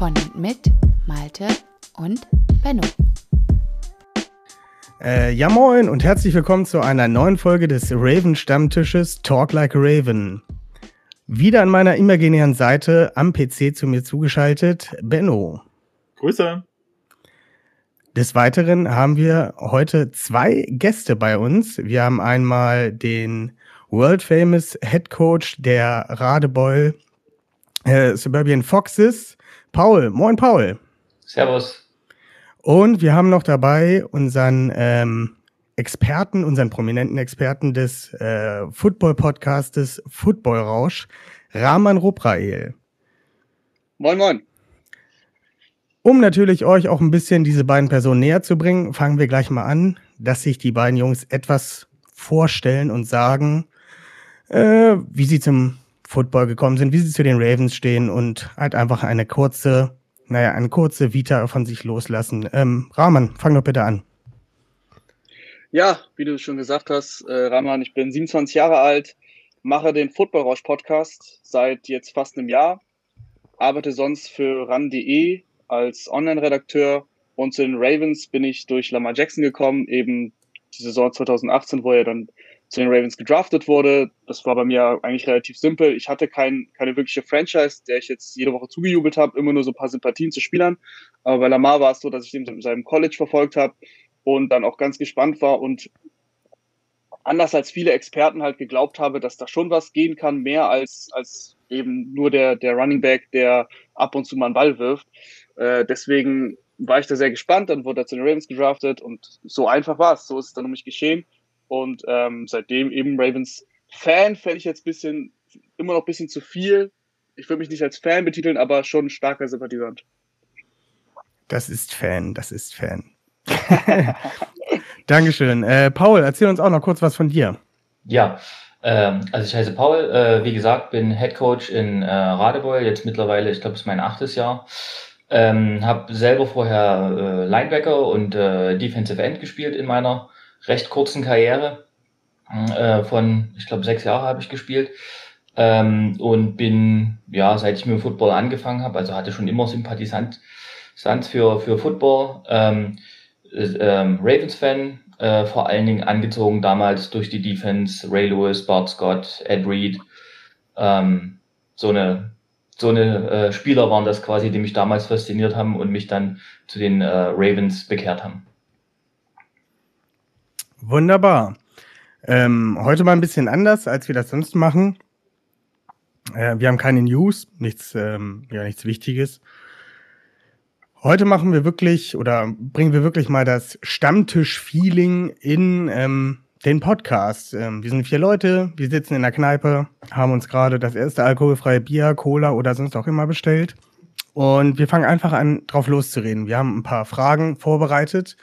Von und mit Malte und Benno. Äh, ja moin und herzlich willkommen zu einer neuen Folge des Raven Stammtisches Talk Like a Raven. Wieder an meiner imaginären Seite am PC zu mir zugeschaltet, Benno. Grüße. Des Weiteren haben wir heute zwei Gäste bei uns. Wir haben einmal den World Famous Head Coach der Radebeul äh, Suburban Foxes, Paul. Moin, Paul. Servus. Und wir haben noch dabei unseren ähm, Experten, unseren prominenten Experten des äh, Football-Podcastes Football Rausch, Rahman Ruprael. Moin, moin. Um natürlich euch auch ein bisschen diese beiden Personen näher zu bringen, fangen wir gleich mal an, dass sich die beiden Jungs etwas vorstellen und sagen, äh, wie sie zum Football gekommen sind, wie sie zu den Ravens stehen und halt einfach eine kurze, naja, eine kurze Vita von sich loslassen. Ähm, Rahman, fang doch bitte an. Ja, wie du schon gesagt hast, äh, Rahman, ich bin 27 Jahre alt, mache den Football Rausch Podcast seit jetzt fast einem Jahr, arbeite sonst für ran.de als Online-Redakteur und zu den Ravens bin ich durch Lamar Jackson gekommen, eben die Saison 2018, wo er dann zu den Ravens gedraftet wurde. Das war bei mir eigentlich relativ simpel. Ich hatte kein, keine wirkliche Franchise, der ich jetzt jede Woche zugejubelt habe, immer nur so ein paar Sympathien zu Spielern. Aber bei Lamar war es so, dass ich ihn in seinem College verfolgt habe und dann auch ganz gespannt war und anders als viele Experten halt geglaubt habe, dass da schon was gehen kann, mehr als, als eben nur der, der Running Back, der ab und zu mal einen Ball wirft. Äh, deswegen war ich da sehr gespannt. Dann wurde er zu den Ravens gedraftet und so einfach war es. So ist es dann um mich geschehen. Und ähm, seitdem eben Ravens Fan fände ich jetzt bisschen, immer noch ein bisschen zu viel. Ich würde mich nicht als Fan betiteln, aber schon ein starker Sympathisant. Das ist Fan, das ist Fan. Dankeschön. Äh, Paul, erzähl uns auch noch kurz was von dir. Ja, ähm, also ich heiße Paul, äh, wie gesagt, bin Head Coach in äh, Radebeul, jetzt mittlerweile, ich glaube, es ist mein achtes Jahr. Ähm, habe selber vorher äh, Linebacker und äh, Defensive End gespielt in meiner recht kurzen Karriere. Äh, von, ich glaube, sechs Jahre habe ich gespielt. Ähm, und bin, ja, seit ich mit dem Football angefangen habe, also hatte schon immer Sympathisant für, für Football. Ähm, ähm, Ravens-Fan, äh, vor allen Dingen angezogen damals durch die Defense, Ray Lewis, Bart Scott, Ed Reed. Ähm, so eine, so eine äh, Spieler waren das quasi, die mich damals fasziniert haben und mich dann zu den äh, Ravens bekehrt haben. Wunderbar. Ähm, heute mal ein bisschen anders, als wir das sonst machen. Äh, wir haben keine News, nichts, ähm, ja, nichts Wichtiges. Heute machen wir wirklich oder bringen wir wirklich mal das Stammtisch-Feeling in ähm, den Podcast. Ähm, wir sind vier Leute, wir sitzen in der Kneipe, haben uns gerade das erste alkoholfreie Bier, Cola oder sonst auch immer bestellt. Und wir fangen einfach an, drauf loszureden. Wir haben ein paar Fragen vorbereitet,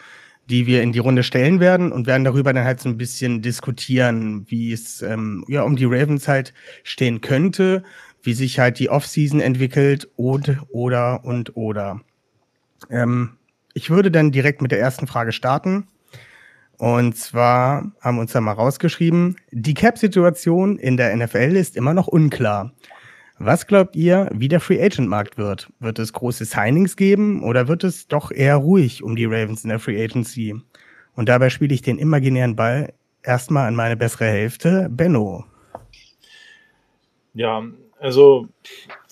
die wir in die Runde stellen werden und werden darüber dann halt so ein bisschen diskutieren, wie es ähm, ja um die Ravens halt stehen könnte, wie sich halt die Offseason entwickelt und oder und oder. Ähm, ich würde dann direkt mit der ersten Frage starten. Und zwar haben wir uns da mal rausgeschrieben, die Cap-Situation in der NFL ist immer noch unklar. Was glaubt ihr, wie der Free Agent Markt wird? Wird es große Signings geben oder wird es doch eher ruhig um die Ravens in der Free Agency? Und dabei spiele ich den imaginären Ball erstmal an meine bessere Hälfte, Benno. Ja, also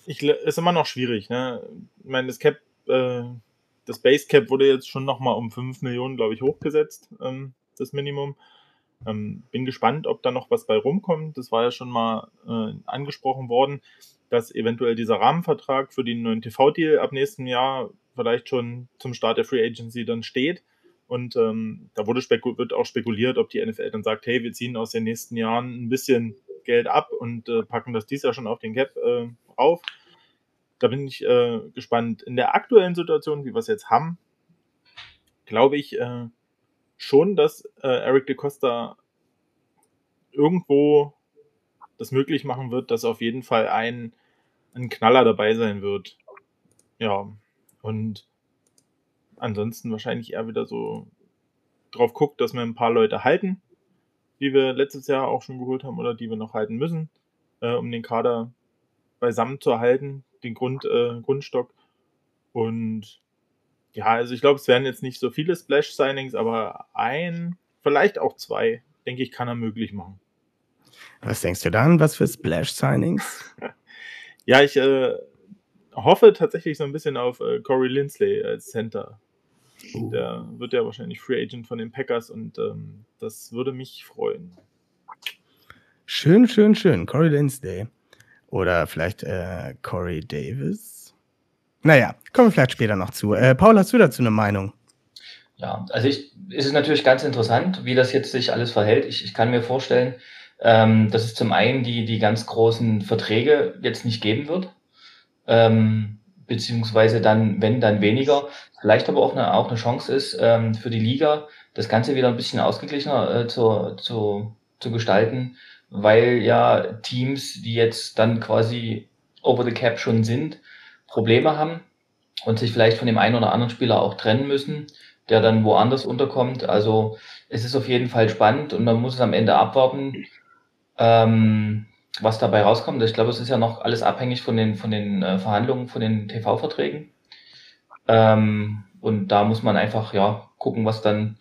ich, ist immer noch schwierig. Ne? Ich meine, das Cap, äh, das Base Cap wurde jetzt schon nochmal um 5 Millionen, glaube ich, hochgesetzt, ähm, das Minimum. Ähm, bin gespannt, ob da noch was bei rumkommt. Das war ja schon mal äh, angesprochen worden dass eventuell dieser Rahmenvertrag für den neuen TV-Deal ab nächstem Jahr vielleicht schon zum Start der Free Agency dann steht. Und ähm, da wurde wird auch spekuliert, ob die NFL dann sagt, hey, wir ziehen aus den nächsten Jahren ein bisschen Geld ab und äh, packen das dies Jahr schon auf den Cap äh, auf. da bin ich äh, gespannt. In der aktuellen Situation, wie wir es jetzt haben, glaube ich äh, schon, dass äh, Eric de Costa irgendwo das möglich machen wird, dass auf jeden Fall ein, ein Knaller dabei sein wird. Ja, und ansonsten wahrscheinlich eher wieder so drauf guckt, dass wir ein paar Leute halten, die wir letztes Jahr auch schon geholt haben oder die wir noch halten müssen, äh, um den Kader beisammen zu halten, den Grund, äh, Grundstock. Und ja, also ich glaube, es werden jetzt nicht so viele Splash-Signings, aber ein, vielleicht auch zwei, denke ich, kann er möglich machen. Was denkst du dann? Was für Splash-Signings? ja, ich äh, hoffe tatsächlich so ein bisschen auf äh, Corey Lindsley als Center. Uh. Der wird ja wahrscheinlich Free Agent von den Packers und ähm, das würde mich freuen. Schön, schön, schön. Corey Lindsley. Oder vielleicht äh, Corey Davis. Naja, kommen wir vielleicht später noch zu. Äh, Paul, hast du dazu eine Meinung? Ja, also ich, ist es natürlich ganz interessant, wie das jetzt sich alles verhält. Ich, ich kann mir vorstellen, ähm, dass es zum einen die, die ganz großen Verträge jetzt nicht geben wird, ähm, beziehungsweise dann, wenn, dann weniger. Vielleicht aber auch eine, auch eine Chance ist ähm, für die Liga, das Ganze wieder ein bisschen ausgeglichener äh, zu, zu, zu gestalten, weil ja Teams, die jetzt dann quasi over the cap schon sind, Probleme haben und sich vielleicht von dem einen oder anderen Spieler auch trennen müssen, der dann woanders unterkommt. Also es ist auf jeden Fall spannend und man muss es am Ende abwarten, ähm, was dabei rauskommt. Ich glaube, es ist ja noch alles abhängig von den, von den äh, Verhandlungen, von den TV-Verträgen. Ähm, und da muss man einfach ja gucken, was dann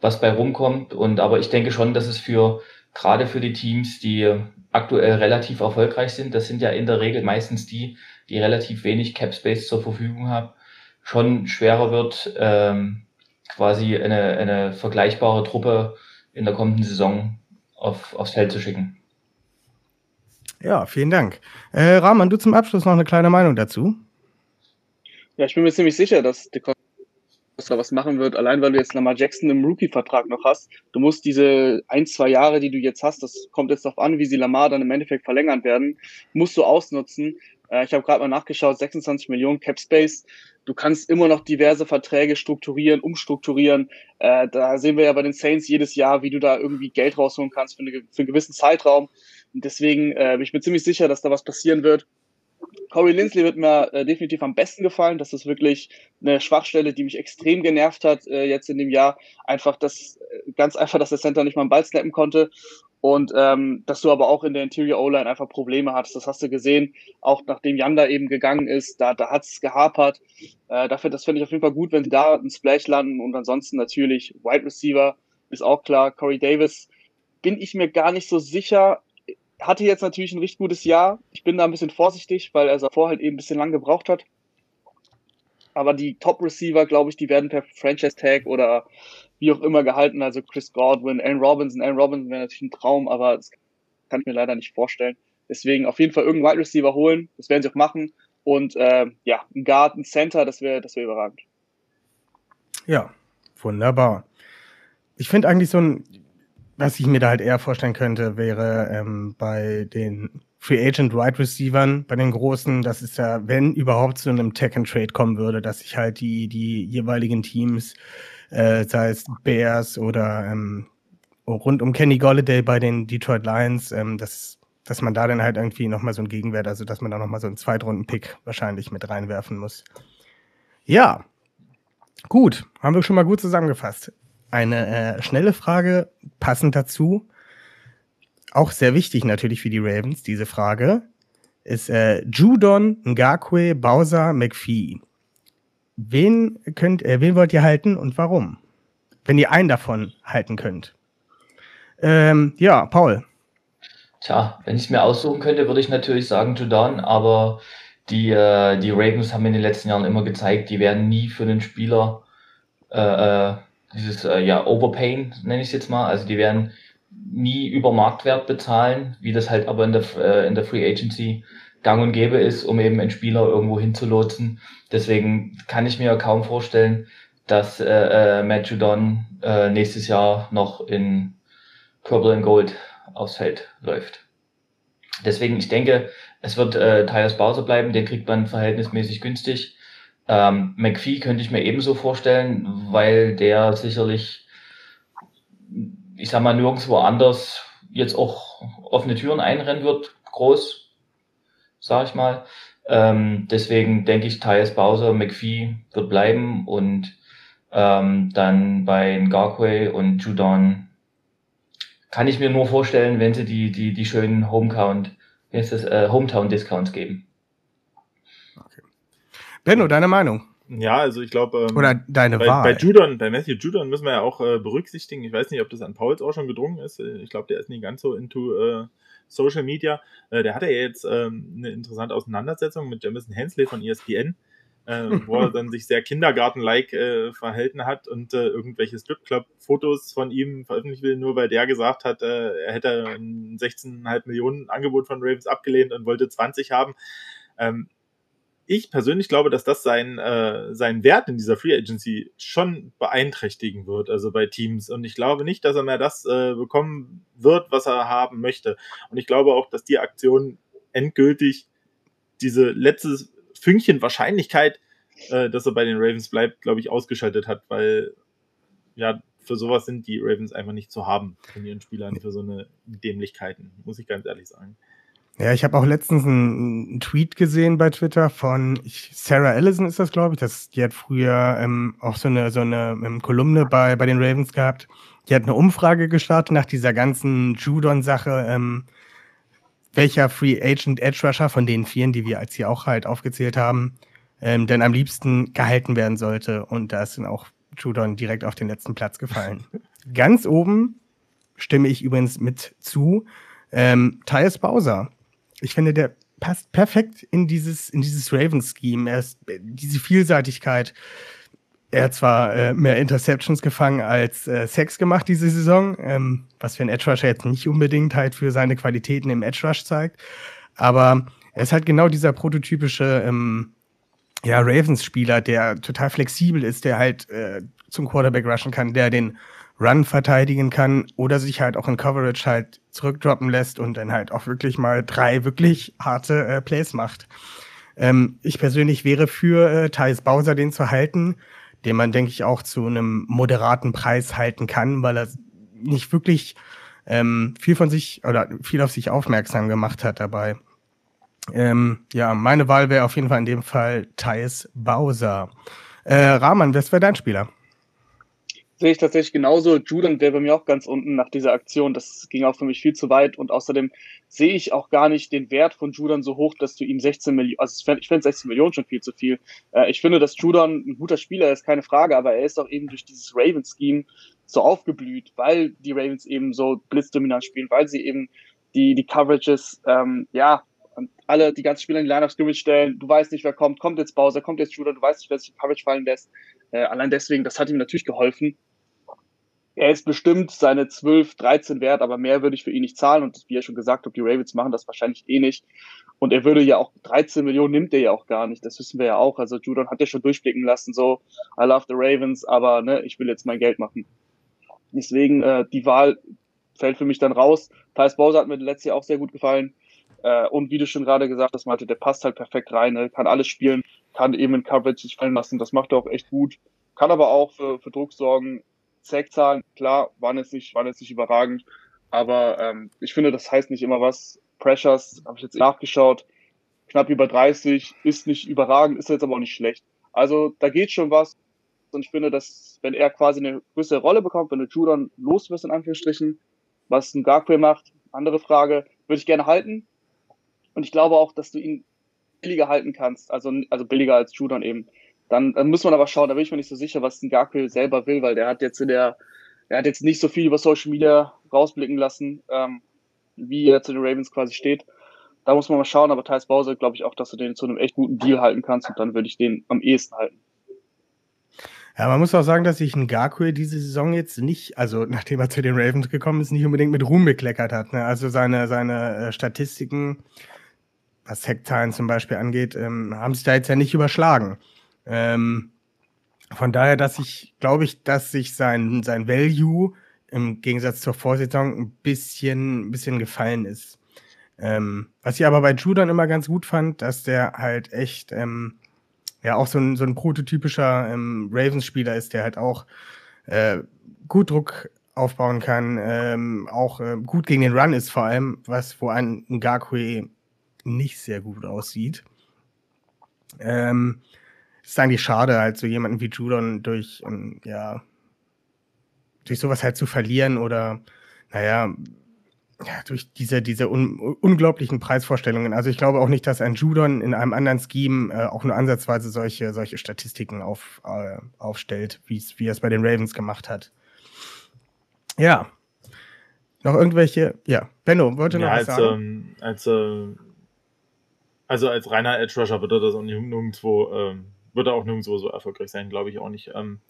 was bei rumkommt. Und aber ich denke schon, dass es für gerade für die Teams, die aktuell relativ erfolgreich sind, das sind ja in der Regel meistens die, die relativ wenig Cap Space zur Verfügung haben, schon schwerer wird, ähm, quasi eine, eine vergleichbare Truppe in der kommenden Saison auf, aufs Feld zu schicken. Ja, vielen Dank. Äh, Rahman, du zum Abschluss noch eine kleine Meinung dazu? Ja, ich bin mir ziemlich sicher, dass De Costa was machen wird, allein weil du jetzt Lamar Jackson im Rookie-Vertrag noch hast. Du musst diese ein, zwei Jahre, die du jetzt hast, das kommt jetzt darauf an, wie sie Lamar dann im Endeffekt verlängern werden, musst du ausnutzen. Äh, ich habe gerade mal nachgeschaut, 26 Millionen Cap Space. Du kannst immer noch diverse Verträge strukturieren, umstrukturieren. Äh, da sehen wir ja bei den Saints jedes Jahr, wie du da irgendwie Geld rausholen kannst für, eine, für einen gewissen Zeitraum. Und deswegen äh, bin ich mir ziemlich sicher, dass da was passieren wird. Corey Lindsley wird mir definitiv am besten gefallen. Das ist wirklich eine Schwachstelle, die mich extrem genervt hat jetzt in dem Jahr. Einfach das, äh, ganz einfach, dass der Center nicht mal einen Ball snappen konnte. Und ähm, dass du aber auch in der Interior O-Line einfach Probleme hattest. Das hast du gesehen, auch nachdem Yanda eben gegangen ist, da, da hat es gehapert. Äh, dafür, das finde ich auf jeden Fall gut, wenn sie da einen Splash landen. Und ansonsten natürlich Wide Receiver ist auch klar. Corey Davis bin ich mir gar nicht so sicher hatte jetzt natürlich ein richtig gutes Jahr. Ich bin da ein bisschen vorsichtig, weil er davor halt eben ein bisschen lang gebraucht hat. Aber die Top-Receiver, glaube ich, die werden per Franchise-Tag oder wie auch immer gehalten. Also Chris Godwin, Allen Robinson. Allen Robinson wäre natürlich ein Traum, aber das kann ich mir leider nicht vorstellen. Deswegen auf jeden Fall irgendeinen Wide Receiver holen. Das werden sie auch machen. Und äh, ja, ein Guard, ein Center, das wäre das wär überragend. Ja, wunderbar. Ich finde eigentlich so ein, was ich mir da halt eher vorstellen könnte, wäre ähm, bei den Free Agent Wide Receivern, bei den großen, das ist ja, wenn überhaupt zu einem Tech and Trade kommen würde, dass sich halt die, die jeweiligen Teams, äh, sei es Bears oder ähm, rund um Kenny Golladay bei den Detroit Lions, ähm, dass, dass man da dann halt irgendwie nochmal so einen Gegenwert, also dass man da nochmal so einen Zweitrunden-Pick wahrscheinlich mit reinwerfen muss. Ja, gut, haben wir schon mal gut zusammengefasst eine äh, schnelle Frage passend dazu. Auch sehr wichtig natürlich für die Ravens, diese Frage. Ist äh, Judon, Ngakwe, Bowser, McPhee. Wen, könnt, äh, wen wollt ihr halten und warum? Wenn ihr einen davon halten könnt. Ähm, ja, Paul. Tja, wenn ich es mir aussuchen könnte, würde ich natürlich sagen Judon, aber die, äh, die Ravens haben in den letzten Jahren immer gezeigt, die werden nie für einen Spieler äh, äh dieses äh, ja, Overpayen, nenne ich es jetzt mal. Also die werden nie über Marktwert bezahlen, wie das halt aber in der, äh, in der Free Agency gang und gäbe ist, um eben einen Spieler irgendwo hinzulotsen. Deswegen kann ich mir kaum vorstellen, dass äh, äh, Matt Judon äh, nächstes Jahr noch in Purple and Gold aufs Feld läuft. Deswegen, ich denke, Es wird äh, Tyus Bowser bleiben, den kriegt man verhältnismäßig günstig. Ähm, McPhee könnte ich mir ebenso vorstellen, weil der sicherlich, ich sag mal, nirgendwo anders jetzt auch offene Türen einrennen wird, groß, sag ich mal. Ähm, deswegen denke ich, Tyus Bowser, McPhee wird bleiben und ähm, dann bei Garquay und Judon kann ich mir nur vorstellen, wenn sie die, die, die schönen Homecount, wie heißt das, äh, Hometown-Discounts geben. Okay. Benno, deine Meinung? Ja, also ich glaube. Ähm, Oder deine bei, Wahl. Bei Judon, bei Matthew Judon müssen wir ja auch äh, berücksichtigen. Ich weiß nicht, ob das an Pauls auch schon gedrungen ist. Ich glaube, der ist nicht ganz so into äh, Social Media. Äh, der hatte ja jetzt ähm, eine interessante Auseinandersetzung mit Jamison Hensley von ESPN äh, wo er dann sich sehr Kindergarten-like äh, verhalten hat und irgendwelche Stripclub-Fotos von ihm veröffentlicht will, nur weil der gesagt hat, er hätte ein 16,5 Millionen Angebot von Ravens abgelehnt und wollte 20 haben. Ähm, ich persönlich glaube, dass das sein, äh, seinen Wert in dieser Free Agency schon beeinträchtigen wird, also bei Teams. Und ich glaube nicht, dass er mehr das äh, bekommen wird, was er haben möchte. Und ich glaube auch, dass die Aktion endgültig diese letzte Fünkchen Wahrscheinlichkeit, äh, dass er bei den Ravens bleibt, glaube ich, ausgeschaltet hat, weil ja, für sowas sind die Ravens einfach nicht zu haben von ihren Spielern, für so eine Dämlichkeiten, muss ich ganz ehrlich sagen. Ja, ich habe auch letztens einen, Tweet gesehen bei Twitter von Sarah Allison ist das, glaube ich. Das, die hat früher ähm, auch so eine, so eine ähm, Kolumne bei, bei den Ravens gehabt. Die hat eine Umfrage gestartet nach dieser ganzen Judon-Sache, ähm, welcher Free Agent Edge Rusher von den vielen, die wir als hier auch halt aufgezählt haben, ähm, denn am liebsten gehalten werden sollte. Und da ist dann auch Judon direkt auf den letzten Platz gefallen. Ganz oben stimme ich übrigens mit zu. Ähm, Tyus Bowser. Ich finde, der passt perfekt in dieses, in dieses Ravens-Scheme. Er ist diese Vielseitigkeit, er hat zwar äh, mehr Interceptions gefangen als äh, Sex gemacht diese Saison, ähm, was für ein Edge Rusher jetzt nicht unbedingt halt für seine Qualitäten im Edge Rush zeigt. Aber er ist halt genau dieser prototypische ähm, ja, Ravens-Spieler, der total flexibel ist, der halt äh, zum Quarterback rushen kann, der den Run verteidigen kann oder sich halt auch in Coverage halt zurückdroppen lässt und dann halt auch wirklich mal drei wirklich harte äh, Plays macht. Ähm, ich persönlich wäre für äh, Thais Bowser, den zu halten den man, denke ich, auch zu einem moderaten Preis halten kann, weil er nicht wirklich ähm, viel von sich oder viel auf sich aufmerksam gemacht hat dabei. Ähm, ja, meine Wahl wäre auf jeden Fall in dem Fall Thais Bowser. Äh, Rahman, wer wäre dein Spieler? Sehe ich tatsächlich genauso. Julian wäre bei mir auch ganz unten nach dieser Aktion. Das ging auch für mich viel zu weit. Und außerdem sehe ich auch gar nicht den Wert von Judan so hoch, dass du ihm 16 Millionen, also ich finde 16 Millionen schon viel zu viel. Äh, ich finde, dass Judan ein guter Spieler ist, keine Frage, aber er ist auch eben durch dieses Ravens-Scheme so aufgeblüht, weil die Ravens eben so blitzdominant spielen, weil sie eben die, die Coverages, ähm, ja, alle die ganzen Spieler in die Line of Scrimmage stellen. Du weißt nicht, wer kommt. Kommt jetzt Bowser, kommt jetzt Judah, du weißt nicht, wer sich in Coverage fallen lässt. Äh, allein deswegen, das hat ihm natürlich geholfen. Er ist bestimmt seine 12, 13 wert, aber mehr würde ich für ihn nicht zahlen. Und wie er schon gesagt hat, die Ravens machen das wahrscheinlich eh nicht. Und er würde ja auch 13 Millionen nimmt er ja auch gar nicht. Das wissen wir ja auch. Also Judon hat ja schon durchblicken lassen, so I love the Ravens, aber ne, ich will jetzt mein Geld machen. Deswegen äh, die Wahl fällt für mich dann raus. Thais Bowser hat mir letztes Jahr auch sehr gut gefallen. Äh, und wie du schon gerade gesagt hast, Malte, der passt halt perfekt rein, ne? kann alles spielen, kann eben in Coverage sich fallen lassen. Das macht er auch echt gut. Kann aber auch für, für Druck sorgen. Sackzahlen, klar, waren jetzt nicht, waren jetzt nicht überragend, aber ähm, ich finde, das heißt nicht immer was. Pressures, habe ich jetzt nachgeschaut, knapp über 30, ist nicht überragend, ist jetzt aber auch nicht schlecht. Also da geht schon was. Und ich finde, dass wenn er quasi eine größere Rolle bekommt, wenn du Judon los wirst, in Anführungsstrichen, was ein Garquay macht, andere Frage, würde ich gerne halten. Und ich glaube auch, dass du ihn billiger halten kannst, also, also billiger als Judon eben. Dann, dann muss man aber schauen, da bin ich mir nicht so sicher, was Ngakwe selber will, weil der hat jetzt in der, er hat jetzt nicht so viel über Social Media rausblicken lassen, ähm, wie er zu den Ravens quasi steht. Da muss man mal schauen, aber Thais Bowser glaube ich auch, dass du den zu einem echt guten Deal halten kannst und dann würde ich den am ehesten halten. Ja, man muss auch sagen, dass sich Ngakwe diese Saison jetzt nicht, also nachdem er zu den Ravens gekommen ist, nicht unbedingt mit Ruhm bekleckert hat. Ne? Also seine, seine äh, Statistiken, was Hektzahlen zum Beispiel angeht, ähm, haben sich da jetzt ja nicht überschlagen. Ähm, von daher, dass ich, glaube ich, dass sich sein, sein Value im Gegensatz zur Vorsaison ein bisschen, ein bisschen gefallen ist. Ähm, was ich aber bei Judon immer ganz gut fand, dass der halt echt ähm, ja auch so ein, so ein prototypischer ähm, Ravens-Spieler ist, der halt auch äh, gut Druck aufbauen kann, ähm, auch äh, gut gegen den Run ist vor allem, was wo ein Ngakwe nicht sehr gut aussieht. Ähm, ist eigentlich schade, halt so jemanden wie Judon durch, ähm, ja, durch sowas halt zu verlieren oder, naja, ja, durch diese, diese un unglaublichen Preisvorstellungen. Also ich glaube auch nicht, dass ein Judon in einem anderen Scheme äh, auch nur ansatzweise solche, solche Statistiken auf, äh, aufstellt, wie er es bei den Ravens gemacht hat. Ja. Noch irgendwelche, ja, Benno, wollte noch ja, was als, sagen? Ähm, als, äh, also als reiner Edge Rusher wird er das auch nirgendwo, ähm, wird er auch nirgendwo so erfolgreich sein, glaube ich auch nicht. Ähm,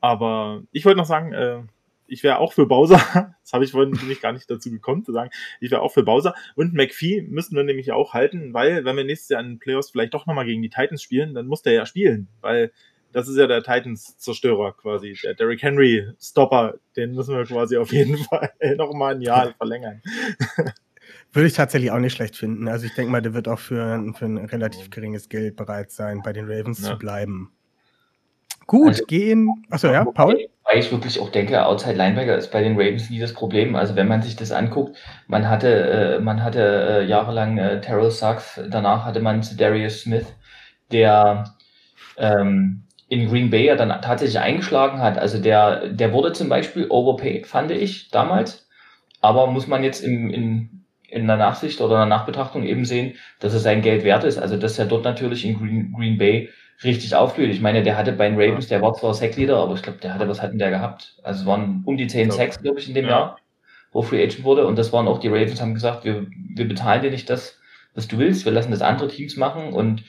aber ich wollte noch sagen, äh, ich wäre auch für Bowser. Das habe ich vorhin nämlich gar nicht dazu gekommen zu sagen. Ich wäre auch für Bowser. Und McPhee müssten wir nämlich auch halten, weil wenn wir nächstes Jahr in den Playoffs vielleicht doch nochmal gegen die Titans spielen, dann muss der ja spielen, weil das ist ja der Titans-Zerstörer quasi. Der Derrick Henry-Stopper, den müssen wir quasi auf jeden Fall nochmal ein Jahr verlängern. Würde ich tatsächlich auch nicht schlecht finden. Also ich denke mal, der wird auch für, für ein relativ geringes Geld bereit sein, bei den Ravens Ja. zu bleiben. Gut, Also- gehen. Achso, ja, Paul? Weil ich wirklich auch denke, Outside Linebacker ist bei den Ravens nie das Problem. Also wenn man sich das anguckt, man hatte, äh, man hatte äh, jahrelang äh, Terrell Suggs, danach hatte man Darius Smith, der ähm, in Green Bay ja dann tatsächlich eingeschlagen hat. Also der, der wurde zum Beispiel overpaid, fand ich damals. Aber muss man jetzt im, in, in der Nachsicht oder in der Nachbetrachtung eben sehen, dass es sein Geld wert ist. Also dass er dort natürlich in Green, Green Bay richtig aufblüht. Ich meine, der hatte bei den Ravens, der war zwar Sackleader, aber ich glaube, der hatte, was hat denn der gehabt? Also es waren um die 10 glaub, Sacks, glaube ich, in dem ja. Jahr, wo Free Agent wurde. Und das waren auch die Ravens, haben gesagt, wir, wir bezahlen dir nicht das, was du willst, wir lassen das andere Teams machen. Und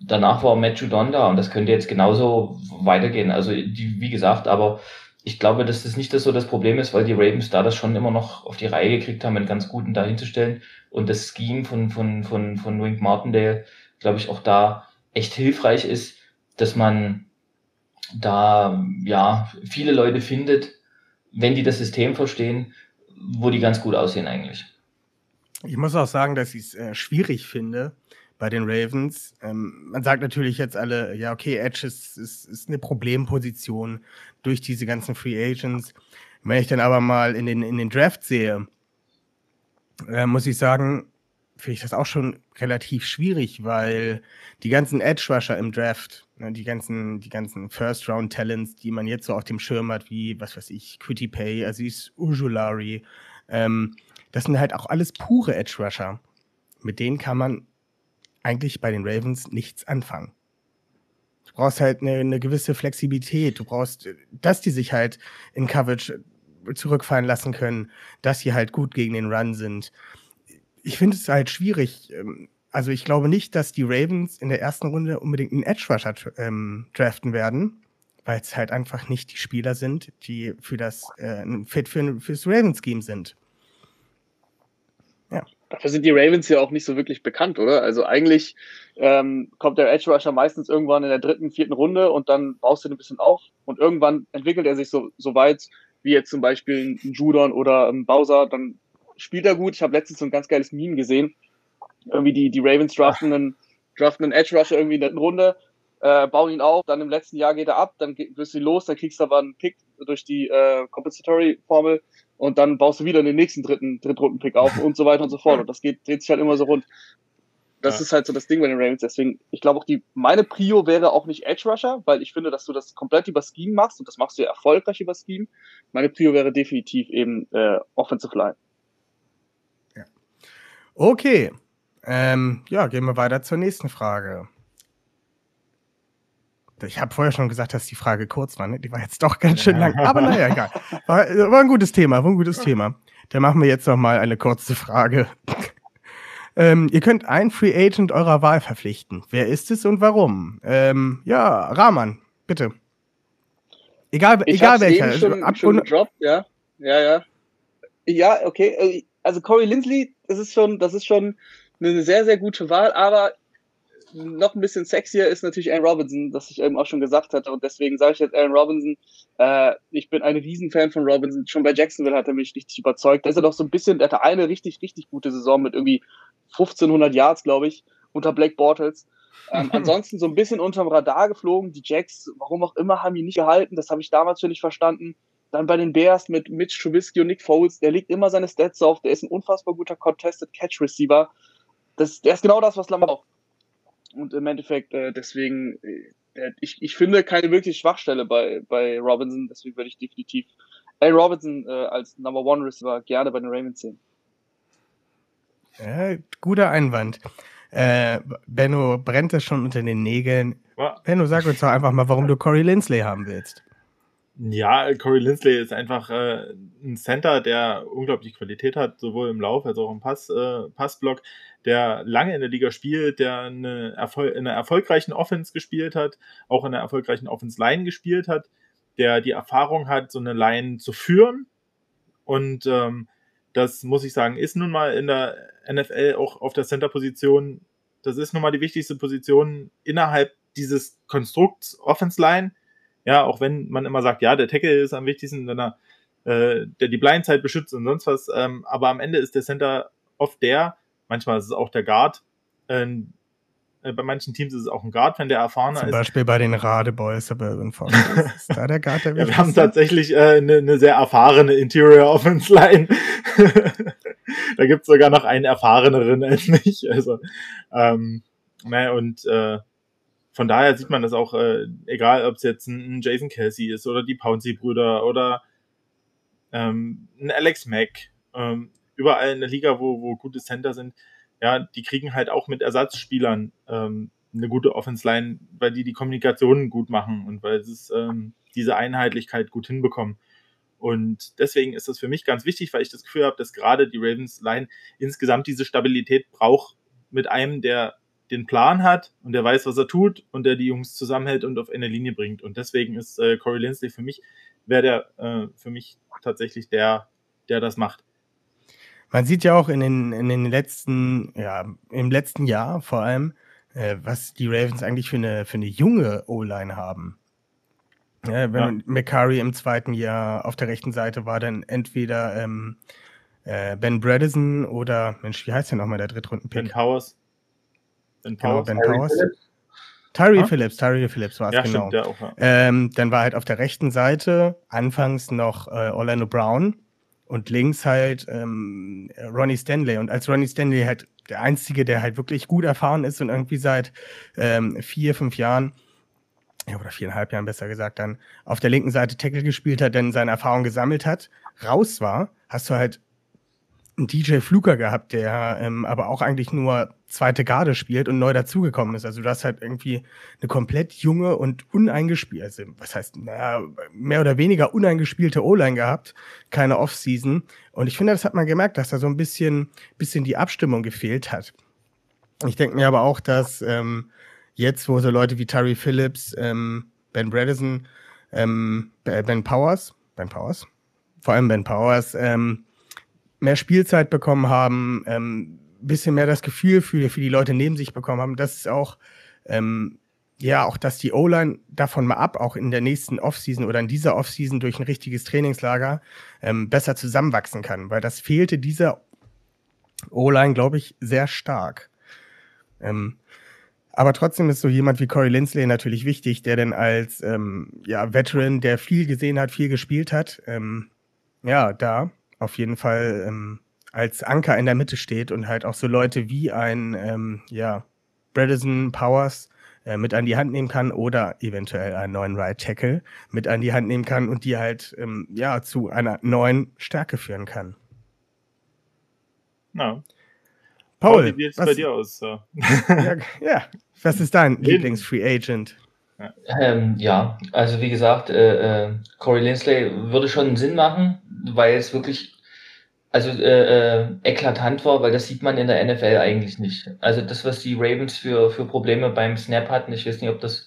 danach war Matt Judon da und das könnte jetzt genauso weitergehen. Also die, wie gesagt, aber ich glaube, dass das nicht das so das Problem ist, weil die Ravens da das schon immer noch auf die Reihe gekriegt haben, einen ganz guten dahin zu stellen. Und das Scheme von, von, von, von Wink Martindale, glaube ich, auch da echt hilfreich ist, dass man da ja viele Leute findet, wenn die das System verstehen, wo die ganz gut aussehen eigentlich. Ich muss auch sagen, dass ich es äh, schwierig finde bei den Ravens. Ähm, man sagt natürlich jetzt alle, ja, okay, Edge ist, ist, ist eine Problemposition durch diese ganzen Free Agents. Wenn ich dann aber mal in den, in den Draft sehe, äh, muss ich sagen, finde ich das auch schon relativ schwierig, weil die ganzen Edge Rusher im Draft, ne, die ganzen, die ganzen First Round Talents, die man jetzt so auf dem Schirm hat, wie, was weiß ich, Quitty Pay, Aziz Ujulari, ähm, das sind halt auch alles pure Edge Rusher. Mit denen kann man eigentlich bei den Ravens nichts anfangen. Du brauchst halt eine, eine gewisse Flexibilität. Du brauchst, dass die sich halt in Coverage zurückfallen lassen können, dass sie halt gut gegen den Run sind. Ich finde es halt schwierig. ähm, Also ich glaube nicht, dass die Ravens in der ersten Runde unbedingt einen Edge Rusher ähm, draften werden, weil es halt einfach nicht die Spieler sind, die für das äh, fit für, fürs Ravens Scheme sind. Dafür sind die Ravens ja auch nicht so wirklich bekannt, oder? Also eigentlich ähm, kommt der Edge Rusher meistens irgendwann in der dritten, vierten Runde und dann baust du ihn ein bisschen auf und irgendwann entwickelt er sich so, so weit, wie jetzt zum Beispiel ein Judon oder ein Bowser, dann spielt er gut. Ich habe letztens so ein ganz geiles Meme gesehen. Irgendwie die, die Ravens draften einen, draften einen Edge Rusher irgendwie in der dritten Runde, äh, bauen ihn auf, dann im letzten Jahr geht er ab, dann wirst du ihn los, dann kriegst du aber einen Pick durch die äh, Compensatory Formel und dann baust du wieder den nächsten dritten Drittrunden-Pick auf und so weiter und so fort. Und das geht, dreht sich halt immer so rund. Das Ja. ist halt so das Ding bei den Ravens. Deswegen, ich glaube auch die, meine Prio wäre auch nicht Edge Rusher, weil ich finde, dass du das komplett über Scheme machst und das machst du ja erfolgreich über Scheme. Meine Prio wäre definitiv eben äh, Offensive Line. Okay. Ähm, ja, gehen wir weiter zur nächsten Frage. Ich habe vorher schon gesagt, dass die Frage kurz war. Ne? Die war jetzt doch ganz schön lang. Aber naja, egal. War, war ein gutes Thema, war ein gutes Thema. Dann machen wir jetzt noch mal eine kurze Frage. ähm, ihr könnt einen Free Agent eurer Wahl verpflichten. Wer ist es und warum? Ähm, ja, Rahman, bitte. Egal, Ich egal welcher. eben schon, ab- schon gedroppt, ja. Ja, ja. Ja, okay. Also Corey Lindsley, das ist schon, das ist schon eine sehr, sehr gute Wahl, aber noch ein bisschen sexier ist natürlich Aaron Robinson, das ich eben auch schon gesagt hatte. Und deswegen sage ich jetzt Aaron Robinson. Äh, ich bin ein Riesenfan von Robinson. Schon bei Jacksonville hat er mich richtig überzeugt. Da ist er doch so ein bisschen, der hatte eine richtig, richtig gute Saison mit irgendwie 1500 Yards, glaube ich, unter Black Bortles. Ähm, ansonsten so ein bisschen unterm Radar geflogen. Die Jacks, warum auch immer, haben ihn nicht gehalten. Das habe ich damals schon nicht verstanden. Dann bei den Bears mit Mitch Trubisky und Nick Foles, der legt immer seine Stats auf. Der ist ein unfassbar guter Contested Catch Receiver. Das, der ist genau das, was Lamar braucht. Und im Endeffekt, äh, deswegen, äh, ich, ich finde keine wirkliche Schwachstelle bei, bei Robinson. Deswegen würde ich definitiv Allen Robinson äh, als Number One Receiver gerne bei den Ravens sehen. Ja, guter Einwand. Äh, Benno brennt es schon unter den Nägeln. Ja. Benno, sag uns doch einfach mal, warum du Corey Lindsley haben willst. Ja, Corey Lindsley ist einfach äh, ein Center, der unglaublich Qualität hat, sowohl im Lauf als auch im Pass, äh, Passblock, der lange in der Liga spielt, der eine Erfol in einer erfolgreichen Offense gespielt hat, auch in einer erfolgreichen Offense-Line gespielt hat, der die Erfahrung hat, so eine Line zu führen. Und ähm, das muss ich sagen, ist nun mal in der NFL auch auf der Center-Position, das ist nun mal die wichtigste Position innerhalb dieses Konstrukts Offense-Line ja, auch wenn man immer sagt, ja, der Tackle ist am wichtigsten, wenn er äh, der die Blindzeit beschützt und sonst was. Ähm, aber am Ende ist der Center oft der, manchmal ist es auch der Guard. Ähm, äh, bei manchen Teams ist es auch ein Guard, wenn der erfahrener ist. Zum Beispiel bei den Radeboys ist da der Guard der ja, Wir haben tatsächlich eine äh, ne, ne sehr erfahrene Interior Offense Line. da gibt's sogar noch einen erfahreneren als mich. Also, ähm, ne, und äh, von daher sieht man das auch, äh, egal ob es jetzt ein, ein, Jason Kelsey ist oder die Pouncy-Brüder oder ähm, ein Alex Mack, ähm, überall in der Liga, wo, wo gute Center sind, ja, die kriegen halt auch mit Ersatzspielern ähm, eine gute Offense-Line, weil die die Kommunikation gut machen und weil es ähm, diese Einheitlichkeit gut hinbekommen. Und deswegen ist das für mich ganz wichtig, weil ich das Gefühl habe, dass gerade die Ravens-Line insgesamt diese Stabilität braucht mit einem, der den Plan hat und der weiß, was er tut und der die Jungs zusammenhält und auf eine Linie bringt. Und deswegen ist äh, Corey Linsley für mich, wäre der äh, für mich tatsächlich der, der das macht. Man sieht ja auch in den, in den letzten, ja, im letzten Jahr vor allem, äh, was die Ravens eigentlich für eine, für eine junge O-Line haben. Ja, wenn ja. McCurry im zweiten Jahr auf der rechten Seite war, dann entweder ähm, äh, Ben Bredesen oder, Mensch, wie heißt der nochmal, der Drittrunden-Pick? Ben Powers. Ben Powers. Genau, ben Powers. Tyree ah? Phillips, Tyree Phillips war es, ja, genau. Stimmt, auch, ja. ähm, dann war halt auf der rechten Seite anfangs noch äh, Orlando Brown und links halt ähm, Ronnie Stanley. Und als Ronnie Stanley halt der Einzige, der halt wirklich gut erfahren ist und irgendwie seit ähm, vier, fünf Jahren, ja, oder viereinhalb Jahren besser gesagt, dann auf der linken Seite Tackle gespielt hat, denn seine Erfahrung gesammelt hat, raus war, hast du halt DJ Fluker gehabt, der ähm, aber auch eigentlich nur zweite Garde spielt und neu dazugekommen ist. Also du hast halt irgendwie eine komplett junge und uneingespielte, also was heißt, naja, mehr oder weniger uneingespielte O-Line gehabt, keine Offseason. Und ich finde, das hat man gemerkt, dass da so ein bisschen, bisschen die Abstimmung gefehlt hat. Ich denke mir aber auch, dass ähm, jetzt, wo so Leute wie Tyree Phillips, ähm, Ben Bredesen, ähm, Ben Powers, Ben Powers, vor allem Ben Powers, ähm, mehr Spielzeit bekommen haben, ähm, bisschen mehr das Gefühl für, für die Leute neben sich bekommen haben, dass es auch, ähm, ja, auch, dass die O-Line davon mal ab, auch in der nächsten Offseason oder in dieser Offseason durch ein richtiges Trainingslager ähm, besser zusammenwachsen kann, weil das fehlte dieser O-Line, glaube ich, sehr stark. Ähm, aber trotzdem ist so jemand wie Corey Lindsley natürlich wichtig, der denn als ähm, ja, Veteran, der viel gesehen hat, viel gespielt hat, ähm, ja, da auf jeden Fall ähm, als Anker in der Mitte steht und halt auch so Leute wie ein, ähm, ja, Bredesen Powers äh, mit an die Hand nehmen kann oder eventuell einen neuen Right Tackle mit an die Hand nehmen kann und die halt, ähm, ja, zu einer neuen Stärke führen kann. Na. Paul, wie sieht es bei dir aus? So? ja, ja, was ist dein Lieblings-Free Agent? Ja. Ähm, ja, also wie gesagt, äh, äh, Corey Linsley würde schon Sinn machen, weil es wirklich also äh, äh, eklatant war, weil das sieht man in der NFL eigentlich nicht. Also das, was die Ravens für, für Probleme beim Snap hatten, ich weiß nicht, ob das,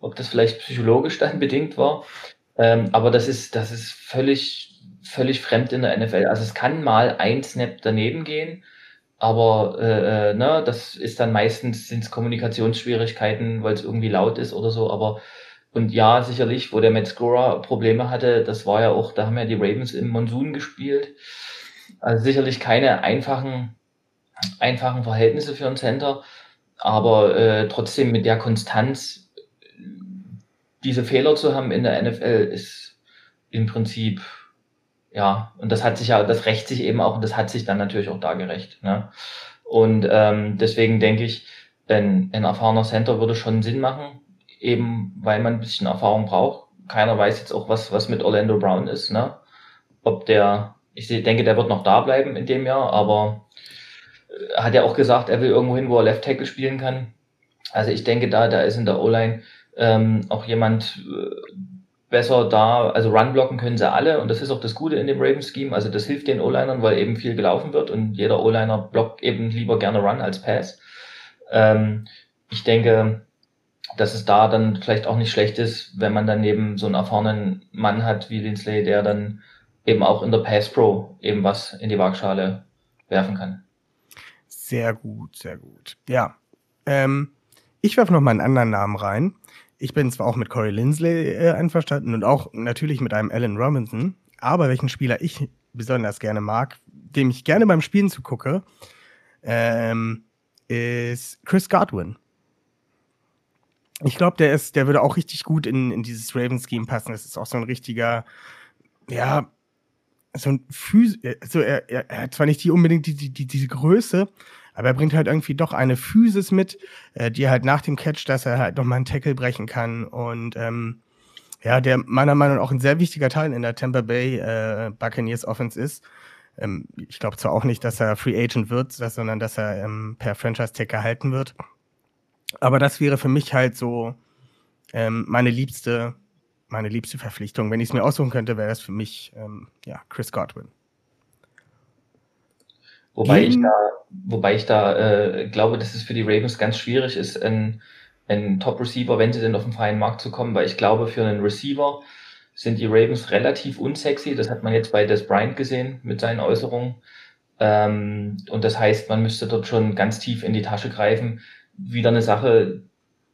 ob das vielleicht psychologisch dann bedingt war, ähm, aber das ist, das ist völlig, völlig fremd in der NFL. Also es kann mal ein Snap daneben gehen, aber äh, äh, ne, das ist dann meistens sind's Kommunikationsschwierigkeiten, weil es irgendwie laut ist oder so, aber und ja, sicherlich, wo der Scorer Probleme hatte, das war ja auch, da haben ja die Ravens im Monsun gespielt. Also sicherlich keine einfachen, einfachen Verhältnisse für ein Center, aber äh, trotzdem mit der Konstanz diese Fehler zu haben in der NFL ist im Prinzip ja, und das hat sich ja, das rächt sich eben auch und das hat sich dann natürlich auch da gerecht. Ne? Und ähm, deswegen denke ich, ein, ein erfahrener Center würde schon Sinn machen, eben weil man ein bisschen Erfahrung braucht. Keiner weiß jetzt auch, was, was mit Orlando Brown ist, ne? Ob der, ich denke, der wird noch da bleiben in dem Jahr, aber äh, hat ja auch gesagt, er will irgendwo hin, wo er Left Tackle spielen kann. Also ich denke, da, da ist in der O-Line ähm, auch jemand, äh, besser da, also Run blocken können sie alle und das ist auch das Gute in dem Ravens Scheme. Also das hilft den O-Linern, weil eben viel gelaufen wird und jeder O-Liner blockt eben lieber gerne Run als Pass. Ähm, ich denke, dass es da dann vielleicht auch nicht schlecht ist, wenn man dann neben so einen erfahrenen Mann hat wie Linsley, der dann eben auch in der Pass Pro eben was in die Waagschale werfen kann. Sehr gut, sehr gut. Ja. Ähm, ich werfe noch mal einen anderen Namen rein ich bin zwar auch mit Corey Lindsley äh, einverstanden und auch natürlich mit einem Alan Robinson, aber welchen Spieler ich besonders gerne mag, dem ich gerne beim Spielen zugucke, ähm, ist Chris Godwin. Ich glaube, der ist, der würde auch richtig gut in, in dieses Ravens-Scheme passen. Das ist auch so ein richtiger, ja, so ein Phys also er, er, er, hat zwar nicht die unbedingt die, die, die, diese Größe, aber er bringt halt irgendwie doch eine Physis mit, äh, die halt nach dem Catch, dass er halt nochmal einen Tackle brechen kann. Und ähm, ja, der meiner Meinung nach auch ein sehr wichtiger Teil in der Tampa Bay äh, Buccaneers Offense ist. Ähm, ich glaube zwar auch nicht, dass er Free Agent wird, sondern dass er ähm, per Franchise-Tag gehalten wird. Aber das wäre für mich halt so ähm, meine liebste, meine liebste Verpflichtung. Wenn ich es mir aussuchen könnte, wäre das für mich ähm, ja, Chris Godwin. Wobei ich da, wobei ich da äh, glaube, dass es für die Ravens ganz schwierig ist, ein, ein Top-Receiver, wenn sie denn auf den freien Markt zu kommen, weil ich glaube, für einen Receiver sind die Ravens relativ unsexy. Das hat man jetzt bei Des Bryant gesehen mit seinen Äußerungen. Ähm, und das heißt, man müsste dort schon ganz tief in die Tasche greifen. Wieder eine Sache,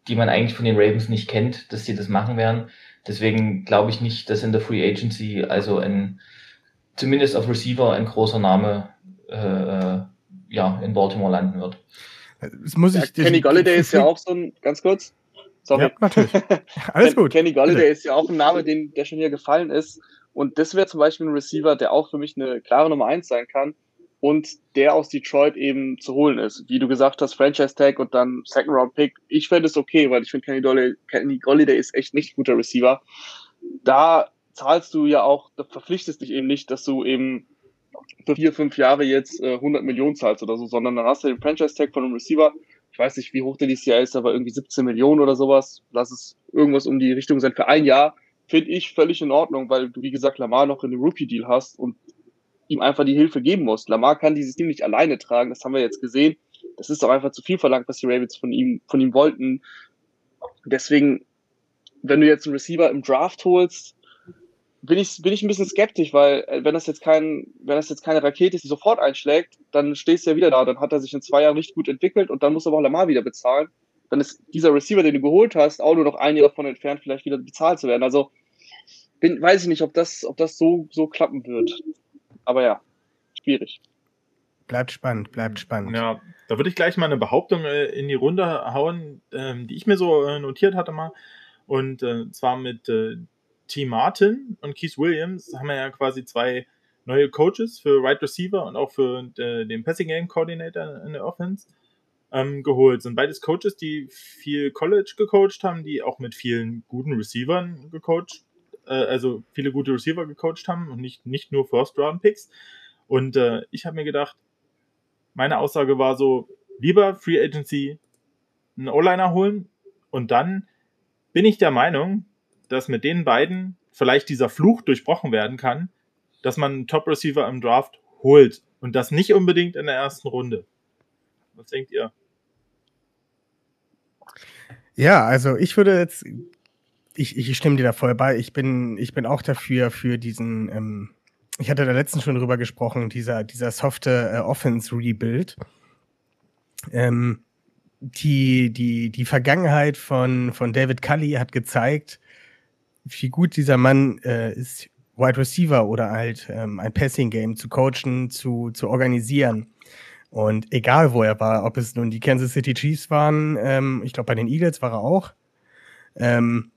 die man eigentlich von den Ravens nicht kennt, dass sie das machen werden. Deswegen glaube ich nicht, dass in der Free Agency also ein, zumindest auf Receiver ein großer Name äh, äh, ja, in Baltimore landen wird. Das muss ich, ja, Kenny Galladay ist ja auch so ein, ganz kurz. Sorry. Ja, natürlich. Alles gut. Kenny Galladay ist ja auch ein Name, den, der schon hier gefallen ist. Und das wäre zum Beispiel ein Receiver, der auch für mich eine klare Nummer eins sein kann und der aus Detroit eben zu holen ist. Wie du gesagt hast, Franchise Tag und dann Second Round Pick. Ich fände es okay, weil ich finde Kenny, Dolly, Kenny Galladay ist echt nicht guter Receiver. Da zahlst du ja auch, da verpflichtest dich eben nicht, dass du eben für vier, fünf Jahre jetzt äh, 100 Millionen zahlst oder so, sondern dann hast du den Franchise-Tag von einem Receiver. Ich weiß nicht, wie hoch der dieses ist, aber irgendwie 17 Millionen oder sowas. Lass es irgendwas um die Richtung sein für ein Jahr. Finde ich völlig in Ordnung, weil du, wie gesagt, Lamar noch in einem Rookie-Deal hast und ihm einfach die Hilfe geben musst. Lamar kann dieses Team nicht alleine tragen, das haben wir jetzt gesehen. Das ist doch einfach zu viel verlangt, was die Ravens von ihm, von ihm wollten. Deswegen, wenn du jetzt einen Receiver im Draft holst, bin ich, bin ich ein bisschen skeptisch, weil äh, wenn das jetzt kein, wenn das jetzt keine Rakete ist, die sofort einschlägt, dann stehst du ja wieder da. Dann hat er sich in zwei Jahren nicht gut entwickelt und dann muss er aber auch Lamar wieder bezahlen. Dann ist dieser Receiver, den du geholt hast, auch nur noch ein Jahr davon entfernt, vielleicht wieder bezahlt zu werden. Also bin, weiß ich nicht, ob das, ob das so, so klappen wird. Aber ja, schwierig. Bleibt spannend, bleibt spannend. Ja, da würde ich gleich mal eine Behauptung äh, in die Runde hauen, ähm, die ich mir so äh, notiert hatte mal. Und äh, zwar mit äh, T. Martin und Keith Williams haben ja quasi zwei neue Coaches für Right Receiver und auch für äh, den Passing Game Coordinator in der Offense ähm, geholt. Sind beides Coaches, die viel College gecoacht haben, die auch mit vielen guten Receivern gecoacht, äh, also viele gute Receiver gecoacht haben und nicht, nicht nur First Round Picks. Und äh, ich habe mir gedacht, meine Aussage war so, lieber Free Agency einen O-Liner holen und dann bin ich der Meinung, dass mit den beiden vielleicht dieser Fluch durchbrochen werden kann, dass man einen Top-Receiver im Draft holt und das nicht unbedingt in der ersten Runde. Was denkt ihr? Ja, also ich würde jetzt, ich, ich stimme dir da voll bei. Ich bin, ich bin auch dafür, für diesen, ähm, ich hatte da letztens schon drüber gesprochen, dieser, dieser softe äh, Offense-Rebuild. Ähm, die, die, die Vergangenheit von, von David Cully hat gezeigt, wie gut dieser Mann äh, ist, Wide Receiver oder halt ähm, ein Passing Game zu coachen, zu, zu organisieren. Und egal wo er war, ob es nun die Kansas City Chiefs waren, ähm, ich glaube bei den Eagles war er auch, ähm,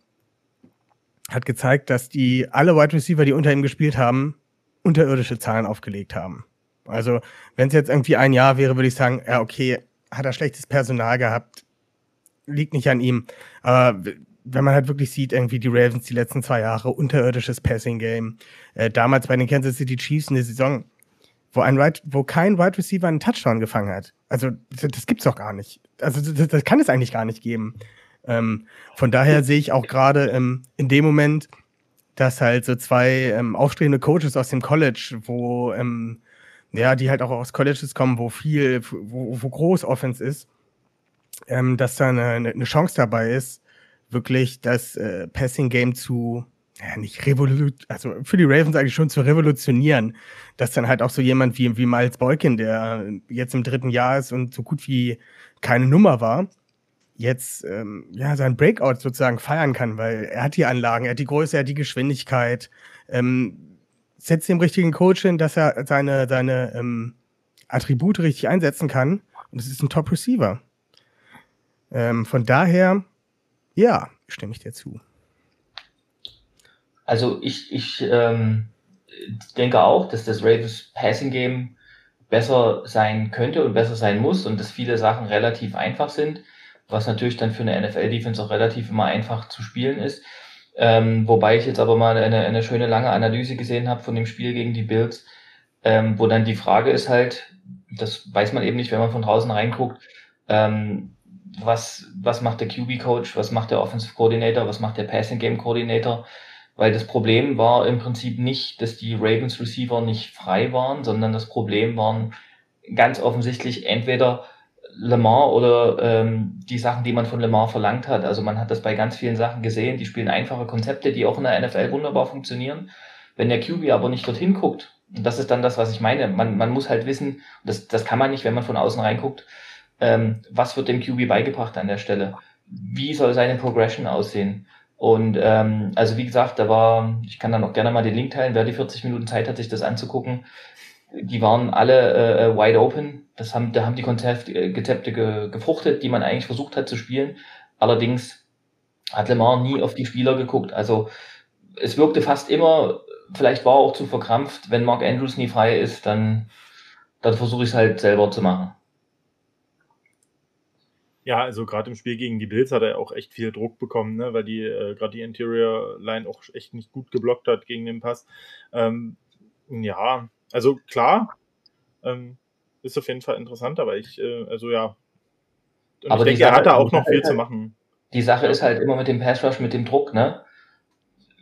hat gezeigt, dass die alle Wide Receiver, die unter ihm gespielt haben, unterirdische Zahlen aufgelegt haben. Also wenn es jetzt irgendwie ein Jahr wäre, würde ich sagen, ja okay, hat er schlechtes Personal gehabt, liegt nicht an ihm. Aber wenn man halt wirklich sieht, irgendwie die Ravens die letzten zwei Jahre, unterirdisches Passing-Game, äh, damals bei den Kansas City Chiefs eine Saison, wo, ein Right, wo kein Wide Receiver einen Touchdown gefangen hat. Also das, das gibt's doch gar nicht. Also das, das kann es eigentlich gar nicht geben. Ähm, von daher sehe ich auch gerade ähm, in dem Moment, dass halt so zwei ähm, aufstrebende Coaches aus dem College, wo ähm, ja, die halt auch aus Colleges kommen, wo viel, wo, wo groß Offense ist, ähm, dass da eine, eine Chance dabei ist, wirklich das äh, Passing Game zu ja, nicht revolut, also für die Ravens eigentlich schon zu revolutionieren, dass dann halt auch so jemand wie, wie Miles Boykin, der jetzt im dritten Jahr ist und so gut wie keine Nummer war, jetzt ähm, ja sein Breakout sozusagen feiern kann, weil er hat die Anlagen, er hat die Größe, er hat die Geschwindigkeit, ähm, setzt dem richtigen Coach hin, dass er seine, seine ähm, Attribute richtig einsetzen kann und es ist ein Top Receiver. Ähm, von daher ja, stimme ich dir zu. Also ich, ich ähm, denke auch, dass das Ravens Passing Game besser sein könnte und besser sein muss und dass viele Sachen relativ einfach sind, was natürlich dann für eine NFL-Defense auch relativ immer einfach zu spielen ist. Ähm, wobei ich jetzt aber mal eine, eine schöne lange Analyse gesehen habe von dem Spiel gegen die Bills, ähm, wo dann die Frage ist halt, das weiß man eben nicht, wenn man von draußen reinguckt, ähm, was, was macht der QB-Coach, was macht der Offensive Coordinator, was macht der Passing Game Coordinator. Weil das Problem war im Prinzip nicht, dass die Ravens Receiver nicht frei waren, sondern das Problem waren ganz offensichtlich entweder Lamar oder ähm, die Sachen, die man von Lamar verlangt hat. Also man hat das bei ganz vielen Sachen gesehen. Die spielen einfache Konzepte, die auch in der NFL wunderbar funktionieren. Wenn der QB aber nicht dorthin guckt, und das ist dann das, was ich meine, man, man muss halt wissen, das, das kann man nicht, wenn man von außen reinguckt, ähm, was wird dem QB beigebracht an der Stelle? Wie soll seine Progression aussehen? Und ähm, also wie gesagt, da war, ich kann dann auch gerne mal den Link teilen, wer die 40 Minuten Zeit hat, sich das anzugucken. Die waren alle äh, äh wide open. Das haben, da haben die äh, Konzepte ge, gefruchtet, die man eigentlich versucht hat zu spielen. Allerdings hat Lemar nie auf die Spieler geguckt. Also es wirkte fast immer, vielleicht war er auch zu verkrampft, wenn Mark Andrews nie frei ist, dann, dann versuche ich es halt selber zu machen. Ja, also gerade im Spiel gegen die Bills hat er auch echt viel Druck bekommen, ne, weil die äh, gerade die Interior Line auch echt nicht gut geblockt hat gegen den Pass. Ähm, ja, also klar, ähm, ist auf jeden Fall interessant, aber ich, äh, also ja. Und aber ich denke, Sache, er hat da auch noch viel zu halt machen. Die Sache ist halt immer mit dem Pass Rush, mit dem Druck, ne?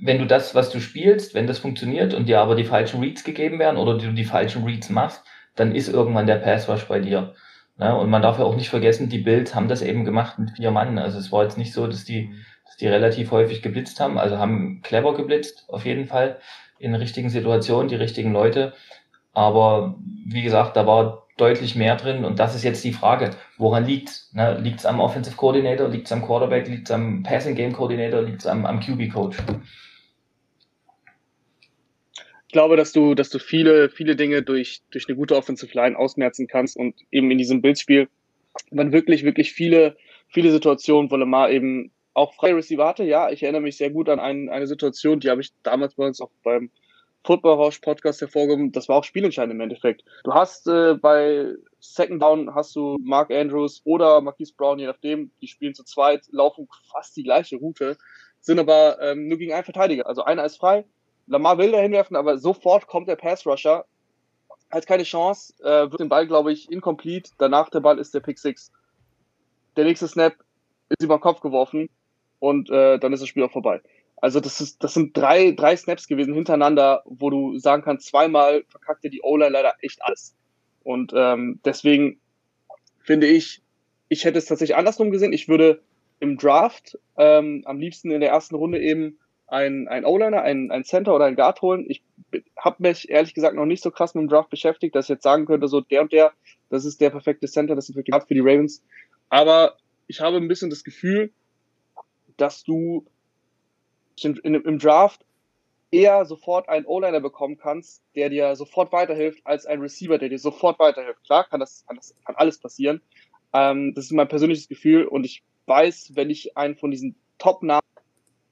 Wenn du das, was du spielst, wenn das funktioniert und dir aber die falschen Reads gegeben werden oder du die falschen Reads machst, dann ist irgendwann der Pass Rush bei dir. Ja, und man darf ja auch nicht vergessen, die Bills haben das eben gemacht mit vier Mann. Also es war jetzt nicht so, dass die, dass die relativ häufig geblitzt haben. Also haben clever geblitzt, auf jeden Fall, in richtigen Situationen, die richtigen Leute. Aber wie gesagt, da war deutlich mehr drin. Und das ist jetzt die Frage, woran liegt's? Ne? Liegt's am Offensive Coordinator, liegt's am Quarterback, liegt's am Passing Game Coordinator, liegt's am, am QB Coach? Glaube, dass du, dass du viele, viele Dinge durch, durch eine gute Offensive Line ausmerzen kannst und eben in diesem Bildspiel man wirklich, wirklich viele, viele Situationen, wo Lamar eben auch freie Receiver hatte. Ja, ich erinnere mich sehr gut an ein, eine Situation, die habe ich damals bei uns auch beim Football Rausch Podcast hervorgehoben. Das war auch spielentscheidend im Endeffekt. Du hast äh, bei Second Down hast du Mark Andrews oder Marquise Brown, je nachdem, die spielen zu zweit, laufen fast die gleiche Route, sind aber ähm, nur gegen einen Verteidiger. Also einer ist frei, Lamar will da hinwerfen, aber sofort kommt der Pass-Rusher, hat keine Chance, äh, wird den Ball, glaube ich, incomplete. Danach der Ball ist der Pick 6. Der nächste Snap ist über den Kopf geworfen und äh, dann ist das Spiel auch vorbei. Also das ist, das sind drei, drei Snaps gewesen hintereinander, wo du sagen kannst, zweimal verkackte die O-Line leider echt alles. Und ähm, deswegen finde ich, ich hätte es tatsächlich andersrum gesehen. Ich würde im Draft ähm, am liebsten in der ersten Runde eben ein, ein O-Liner, ein, ein Center oder ein Guard holen. Ich habe mich ehrlich gesagt noch nicht so krass mit dem Draft beschäftigt, dass ich jetzt sagen könnte, so der und der, das ist der perfekte Center, das ist wirklich hart für die Ravens. Aber ich habe ein bisschen das Gefühl, dass du in, in, im Draft eher sofort einen O-Liner bekommen kannst, der dir sofort weiterhilft, als ein Receiver, der dir sofort weiterhilft. Klar, kann das, kann, das, kann alles passieren. Ähm, das ist mein persönliches Gefühl und ich weiß, wenn ich einen von diesen Top-Namen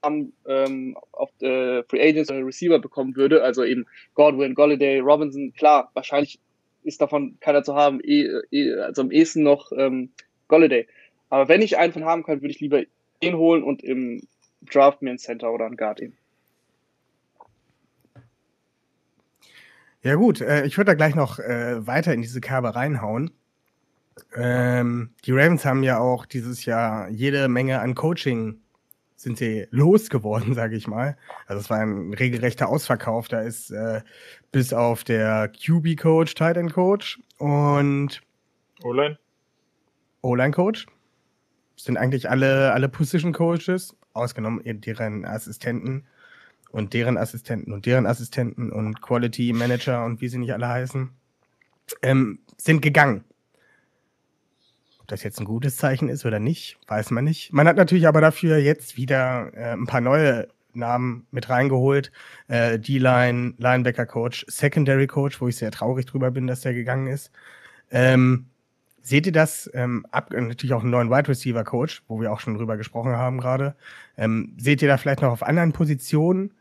ähm, auf äh, Free Agents oder Receiver bekommen würde, also eben Godwin, Golladay, Robinson, klar, wahrscheinlich ist davon keiner zu haben, eh, eh, also am ehesten noch ähm, Golladay. Aber wenn ich einen von haben kann, würde ich lieber den holen und im Draft mir ein Center oder ein Guard eben. Ja gut, äh, ich würde da gleich noch äh, weiter in diese Kerbe reinhauen. Ähm, die Ravens haben ja auch dieses Jahr jede Menge an Coaching sind sie losgeworden, sage ich mal. Also es war ein regelrechter Ausverkauf. Da ist äh, bis auf der QB-Coach, Tight End Coach und O-Line. O-Line Coach sind eigentlich alle alle Position Coaches, ausgenommen deren Assistenten und deren Assistenten und deren Assistenten und Quality Manager und wie sie nicht alle heißen, ähm, sind gegangen. Ob das jetzt ein gutes Zeichen ist oder nicht, weiß man nicht. Man hat natürlich aber dafür jetzt wieder äh, ein paar neue Namen mit reingeholt. Äh, D-Line, Linebacker Coach, Secondary Coach, wo ich sehr traurig drüber bin, dass der gegangen ist. Ähm, seht ihr das, ähm, ab, natürlich auch einen neuen Wide Receiver Coach, wo wir auch schon drüber gesprochen haben gerade. Ähm, seht ihr da vielleicht noch auf anderen Positionen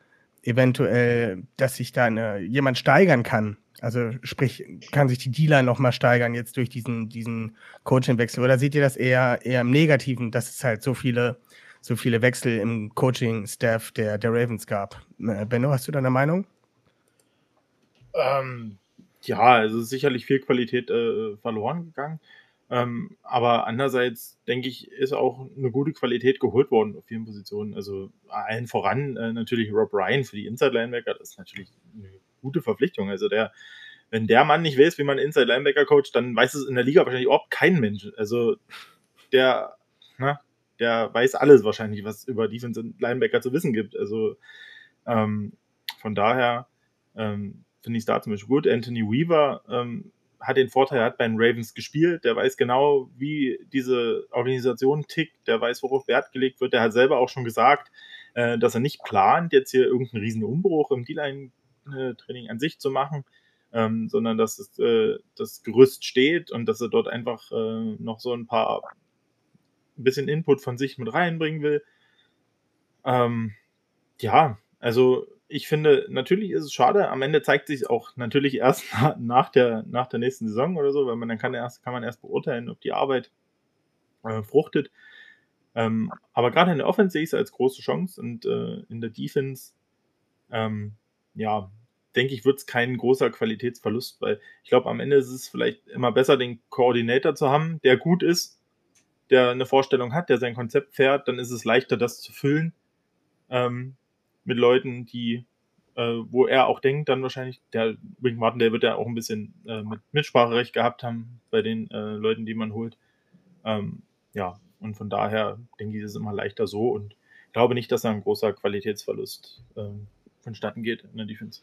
eventuell, dass sich da eine, jemand steigern kann? Also sprich, kann sich die D-Line noch mal steigern jetzt durch diesen, diesen Coaching-Wechsel? Oder seht ihr das eher, eher im Negativen, dass es halt so viele, so viele Wechsel im Coaching-Staff der, der Ravens gab? Äh, Benno, hast du da eine Meinung? Ähm, ja, also sicherlich viel Qualität äh, verloren gegangen. Ähm, aber andererseits denke ich, ist auch eine gute Qualität geholt worden auf vielen Positionen. Also allen voran äh, natürlich Rob Ryan für die Inside Linebacker, das ist natürlich eine gute Verpflichtung. Also der, wenn der Mann nicht weiß, wie man Inside Linebacker coacht, dann weiß es in der Liga wahrscheinlich überhaupt kein Mensch. Also der, na, der weiß alles wahrscheinlich, was über Defense Linebacker zu wissen gibt. Also ähm, von daher ähm, finde ich es da zum Beispiel gut. Anthony Weaver ähm, hat den Vorteil, er hat bei den Ravens gespielt, der weiß genau, wie diese Organisation tickt, der weiß, worauf Wert gelegt wird. Der hat selber auch schon gesagt, äh, dass er nicht plant, jetzt hier irgendeinen riesen Umbruch im D-Line Training an sich zu machen, ähm, sondern dass es, äh, das Gerüst steht und dass er dort einfach äh, noch so ein paar ein bisschen Input von sich mit reinbringen will. Ähm, ja, also ich finde, natürlich ist es schade. Am Ende zeigt sich auch natürlich erst nach der, nach der nächsten Saison oder so, weil man dann kann erst, kann man erst beurteilen, ob die Arbeit äh, fruchtet. Ähm, aber gerade in der Offense sehe ich es als große Chance und äh, in der Defense ähm, ja, denke ich, wird es kein großer Qualitätsverlust, weil ich glaube, am Ende ist es vielleicht immer besser, den Koordinator zu haben, der gut ist, der eine Vorstellung hat, der sein Konzept fährt, dann ist es leichter, das zu füllen ähm, mit Leuten, die, äh, wo er auch denkt, dann wahrscheinlich, der Wink Martin, der wird ja auch ein bisschen äh, mit Mitspracherecht gehabt haben bei den äh, Leuten, die man holt. Ähm, ja, und von daher denke ich, ist es immer leichter so und glaube nicht, dass da ein großer Qualitätsverlust ähm, vonstatten geht in der Defense.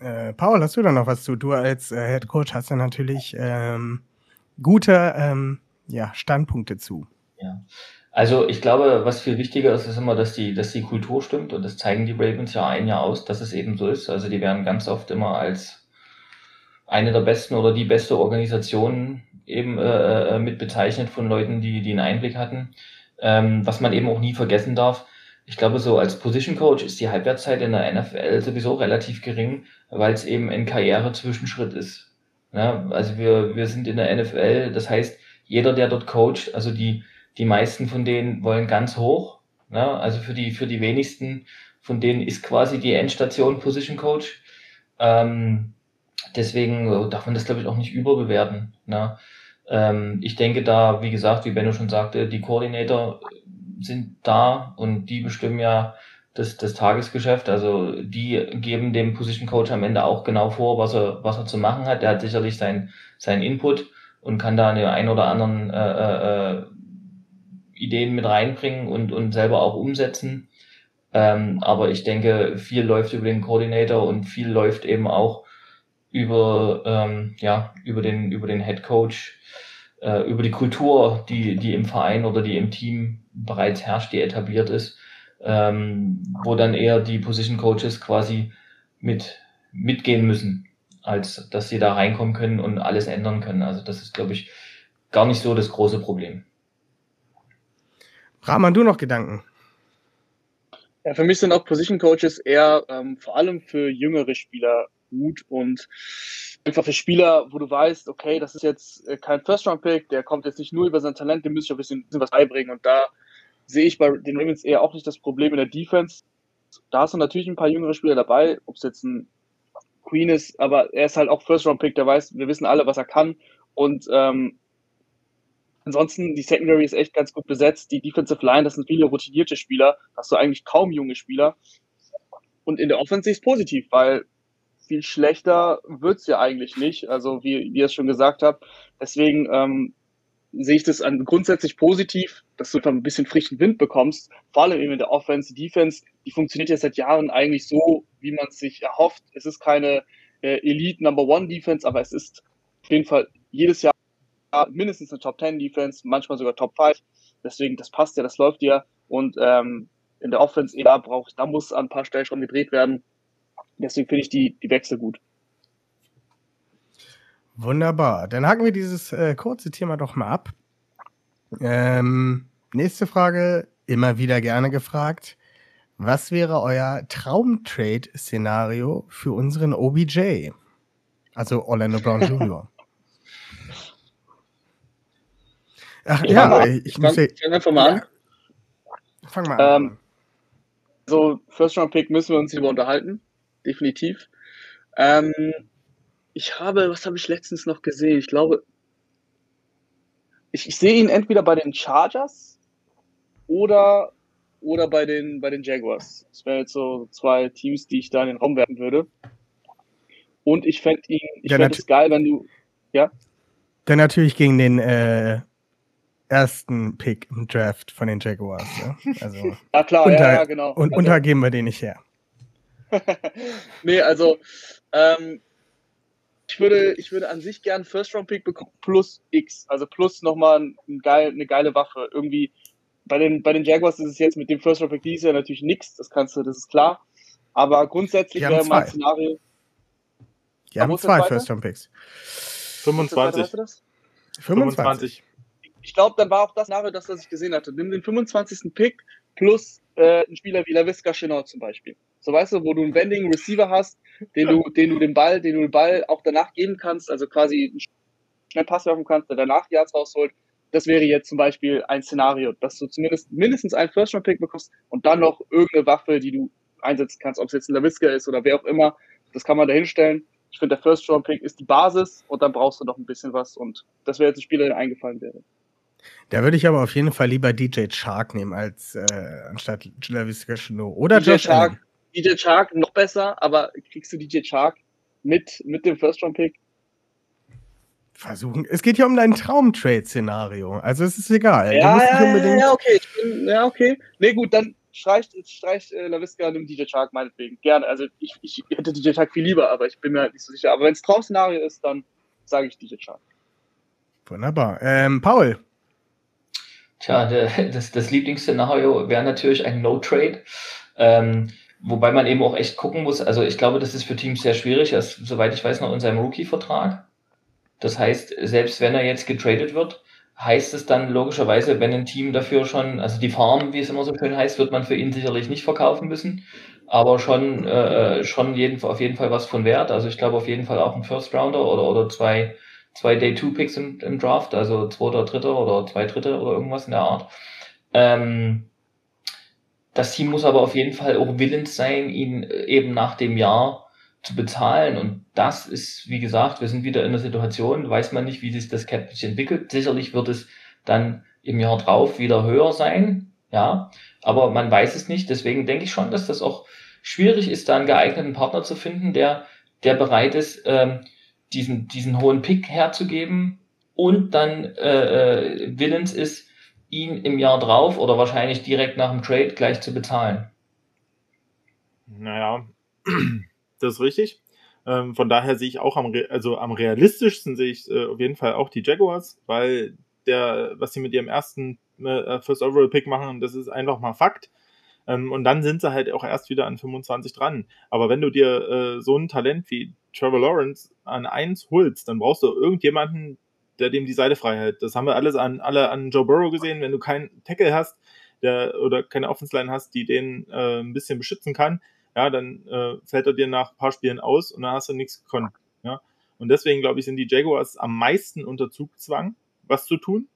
Äh, Paul, hast du da noch was zu? Du als äh, Head Coach hast ja natürlich ähm, gute ähm, ja, Standpunkte zu. Ja. Also ich glaube, was viel wichtiger ist, ist immer, dass die, dass die Kultur stimmt und das zeigen die Ravens ja ein Jahr aus, dass es eben so ist. Also die werden ganz oft immer als eine der besten oder die beste Organisation eben äh, äh mit bezeichnet von Leuten, die, die einen Einblick hatten. Ähm, was man eben auch nie vergessen darf, ich glaube, so als Position Coach ist die Halbwertszeit in der NFL sowieso relativ gering, weil es eben ein Karriere-Zwischenschritt ist. Ja, also wir, wir sind in der NFL, das heißt, jeder, der dort coacht, also die, die meisten von denen wollen ganz hoch. Ja, also für die, für die wenigsten von denen ist quasi die Endstation Position Coach. Ähm, deswegen darf man das, glaube ich, auch nicht überbewerten. Ne? Ähm, ich denke da, wie gesagt, wie Benno schon sagte, die Koordinator sind da und die bestimmen ja das, das Tagesgeschäft. Also die geben dem Position Coach am Ende auch genau vor, was er, was er zu machen hat. Der hat sicherlich sein, sein Input und kann da eine ein oder anderen äh, äh, Ideen mit reinbringen und, und selber auch umsetzen. Ähm, aber ich denke, viel läuft über den Coordinator und viel läuft eben auch über, ähm, ja, über den, über den Head Coach, äh, über die Kultur, die, die im Verein oder die im Team bereits herrscht, die etabliert ist, ähm, wo dann eher die Position Coaches quasi mit, mitgehen müssen, als dass sie da reinkommen können und alles ändern können. Also das ist, glaube ich, gar nicht so das große Problem. Rahman, du noch Gedanken? Ja, für mich sind auch Position Coaches eher ähm, vor allem für jüngere Spieler gut und einfach für Spieler, wo du weißt, okay, das ist jetzt äh, kein First-Round-Pick, der kommt jetzt nicht nur über sein Talent, dem muss ich ein bisschen, bisschen was beibringen. Und da sehe ich bei den Ravens eher auch nicht das Problem in der Defense. Da hast du natürlich ein paar jüngere Spieler dabei, ob es jetzt ein Queen ist, aber er ist halt auch First-Round-Pick, der weiß, wir wissen alle, was er kann. Und ähm, ansonsten, die Secondary ist echt ganz gut besetzt. Die Defensive Line, das sind viele routinierte Spieler. Hast du eigentlich kaum junge Spieler. Und in der Offense ist es positiv, weil viel schlechter wird's ja eigentlich nicht. Also wie, wie ihr es schon gesagt habt. Deswegen ähm, sehe ich das an, grundsätzlich positiv, dass du einfach ein bisschen frischen Wind bekommst. Vor allem eben in der Offense, die Defense, die funktioniert ja seit Jahren eigentlich so, wie man es sich erhofft. Es ist keine äh, Elite Number One Defense, aber es ist auf jeden Fall jedes Jahr mindestens eine Top 10 Defense, manchmal sogar Top 5. Deswegen, das passt ja, das läuft ja. Und ähm, in der Offense, da braucht, da muss an ein paar Stellschrauben gedreht werden. Deswegen finde ich die, die Wechsel gut. Wunderbar. Dann haken wir dieses äh, kurze Thema doch mal ab. Ähm, nächste Frage, immer wieder gerne gefragt. Was wäre euer Traumtrade-Szenario für unseren OBJ? Also Orlando Brown Jr. Ach ich ja, ich, ich muss fang, fang einfach mal an. Fang mal an. Ähm, so, First Round Pick müssen wir uns über unterhalten definitiv. Ähm, ich habe, was habe ich letztens noch gesehen? Ich glaube, ich, ich sehe ihn entweder bei den Chargers oder, oder bei, den, bei den Jaguars. Das wären jetzt so zwei Teams, die ich da in den Raum werfen würde. Und ich fände ihn, ich ja, fände es geil, wenn du, ja? Dann natürlich gegen den äh, ersten Pick im Draft von den Jaguars. Ja, also ja klar, unter, ja, ja, genau. Und also, untergeben wir den nicht her. nee, also ähm, ich würde, ich würde an sich gern First Round Pick bekommen plus X, also plus nochmal ein geil, eine geile Waffe. Irgendwie bei den, bei den Jaguars ist es jetzt mit dem First Round Pick dieses Jahr natürlich nichts, das kannst du, das ist klar. Aber grundsätzlich wäre mal ein Szenario. Die haben zwei First Round Picks. 25. 25. Ich glaube, dann war auch das Szenario, das, was ich gesehen hatte. Nimm den 25. Pick plus äh, einen Spieler wie LaVisca Chenot zum Beispiel. So weißt du, wo du einen Bending Receiver hast, den du, den du den Ball, den du den Ball auch danach geben kannst, also quasi einen schnellen Pass werfen kannst, der danach Yards rausholt. Das wäre jetzt zum Beispiel ein Szenario, dass du zumindest mindestens einen First-Round-Pick bekommst und dann noch irgendeine Waffe, die du einsetzen kannst, ob es jetzt ein LaVisca ist oder wer auch immer. Das kann man da hinstellen. Ich finde, der First-Round-Pick ist die Basis und dann brauchst du noch ein bisschen was und das wäre jetzt ein Spieler, der eingefallen wäre. Da würde ich aber auf jeden Fall lieber DJ Shark nehmen als äh, anstatt LaVisca Chenot oder DJ Josh Shark. Allen. DJ Chark noch besser, aber kriegst du DJ Chark mit, mit dem First-Round-Pick? Versuchen. Es geht ja um dein Traum-Trade-Szenario. Also es ist egal. Ja, ja, ja, okay. Bin, ja, okay. Nee, gut, dann streicht, streicht äh, LaVisca dem DJ Chark meinetwegen. Gerne. Also ich, ich hätte DJ Chark viel lieber, aber ich bin mir halt nicht so sicher. Aber wenn es Traum-Szenario ist, dann sage ich DJ Chark. Wunderbar. Ähm, Paul. Tja, das, das Lieblingsszenario wäre natürlich ein No-Trade. Ähm, Wobei man eben auch echt gucken muss, also ich glaube, das ist für Teams sehr schwierig. Er ist, soweit ich weiß, noch in seinem Rookie-Vertrag. Das heißt, selbst wenn er jetzt getradet wird, heißt es dann logischerweise, wenn ein Team dafür schon, also die Farm, wie es immer so schön heißt, wird man für ihn sicherlich nicht verkaufen müssen, aber schon, äh, schon jeden, auf jeden Fall was von Wert. Also ich glaube auf jeden Fall auch ein First Rounder oder, oder zwei, zwei Day Two Picks im, im Draft, also zweiter, dritter oder zwei dritte oder irgendwas in der Art. Ähm, das Team muss aber auf jeden Fall auch willens sein, ihn äh, eben nach dem Jahr zu bezahlen. Und das ist, wie gesagt, wir sind wieder in der Situation, weiß man nicht, wie sich das Cap entwickelt. Sicherlich wird es dann im Jahr drauf wieder höher sein, ja, aber man weiß es nicht. Deswegen denke ich schon, dass das auch schwierig ist, da einen geeigneten Partner zu finden, der, der bereit ist, ähm, diesen, diesen hohen Pick herzugeben und dann äh, äh willens ist, ihn im Jahr drauf oder wahrscheinlich direkt nach dem Trade gleich zu bezahlen. Naja, das ist richtig. Ähm, von daher sehe ich auch am, also am realistischsten sehe ich äh, auf jeden Fall auch die Jaguars, weil der, was sie mit ihrem ersten äh, First Overall Pick machen, das ist einfach mal Fakt. Ähm, und dann sind sie halt auch erst wieder an 25 dran. Aber wenn du dir äh, so ein Talent wie Trevor Lawrence an 1 holst, dann brauchst du irgendjemanden, der dem die Seite frei hält. Das haben wir alles an, alle an Joe Burrow gesehen. Wenn du keinen Tackle hast, der oder keine Offense Line hast, die den äh, ein bisschen beschützen kann, ja, dann äh, fällt er dir nach ein paar Spielen aus und dann hast du nichts gekonnt. Ja. Und deswegen, glaube ich, sind die Jaguars am meisten unter Zugzwang, was zu tun.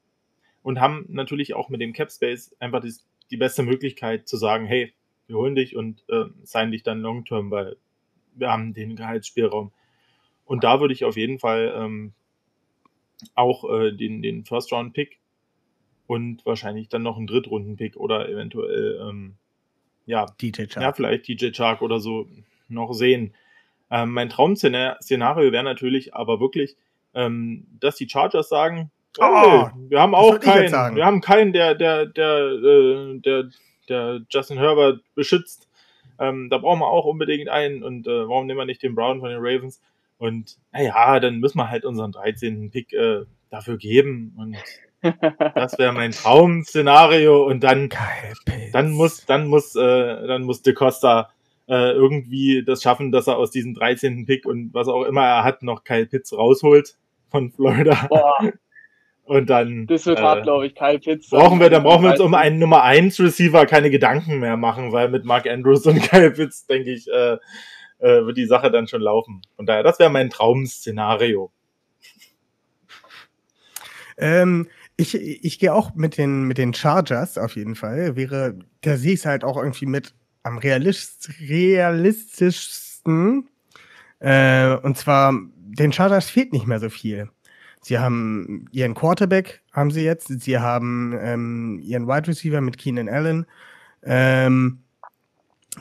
Und haben natürlich auch mit dem Cap Space einfach die, die beste Möglichkeit zu sagen, hey, wir holen dich und äh, sein dich dann long term, weil wir haben den Gehaltsspielraum. Und da würde ich auf jeden Fall ähm, auch äh, den, den First-Round-Pick und wahrscheinlich dann noch einen Drittrunden-Pick oder eventuell ähm, ja, DJ Chark. ja, vielleicht DJ Chark oder so noch sehen. Ähm, mein Traum-Szenario wäre natürlich aber wirklich, ähm, dass die Chargers sagen, oh, oh wir haben auch keinen, wir haben keinen, der, der, der, äh, der, der Justin Herbert beschützt. Ähm, da brauchen wir auch unbedingt einen und äh, warum nehmen wir nicht den Brown von den Ravens? Und naja, dann müssen wir halt unseren 13. Pick äh, dafür geben und das wäre mein Traum-Szenario und dann, dann muss, dann muss, äh, dann muss De Costa äh, irgendwie das schaffen, dass er aus diesem 13. Pick und was auch immer er hat, noch Kyle Pitts rausholt von Florida. Boah. Und dann. Das wird äh, hart, glaube ich, Kyle Pitts. Brauchen wir, dann brauchen wir uns um einen Nummer 1 Receiver keine Gedanken mehr machen, weil mit Mark Andrews und Kyle Pitts, denke ich, äh, äh, wird die Sache dann schon laufen. Von daher, das wäre mein Traum-Szenario. Ähm, ich, ich gehe auch mit den, mit den Chargers auf jeden Fall. Wäre, da sehe ich es halt auch irgendwie mit am realist, realistischsten. Äh, und zwar, den Chargers fehlt nicht mehr so viel. Sie haben ihren Quarterback, haben sie jetzt. Sie haben ähm, ihren Wide Receiver mit Keenan Allen. Ähm,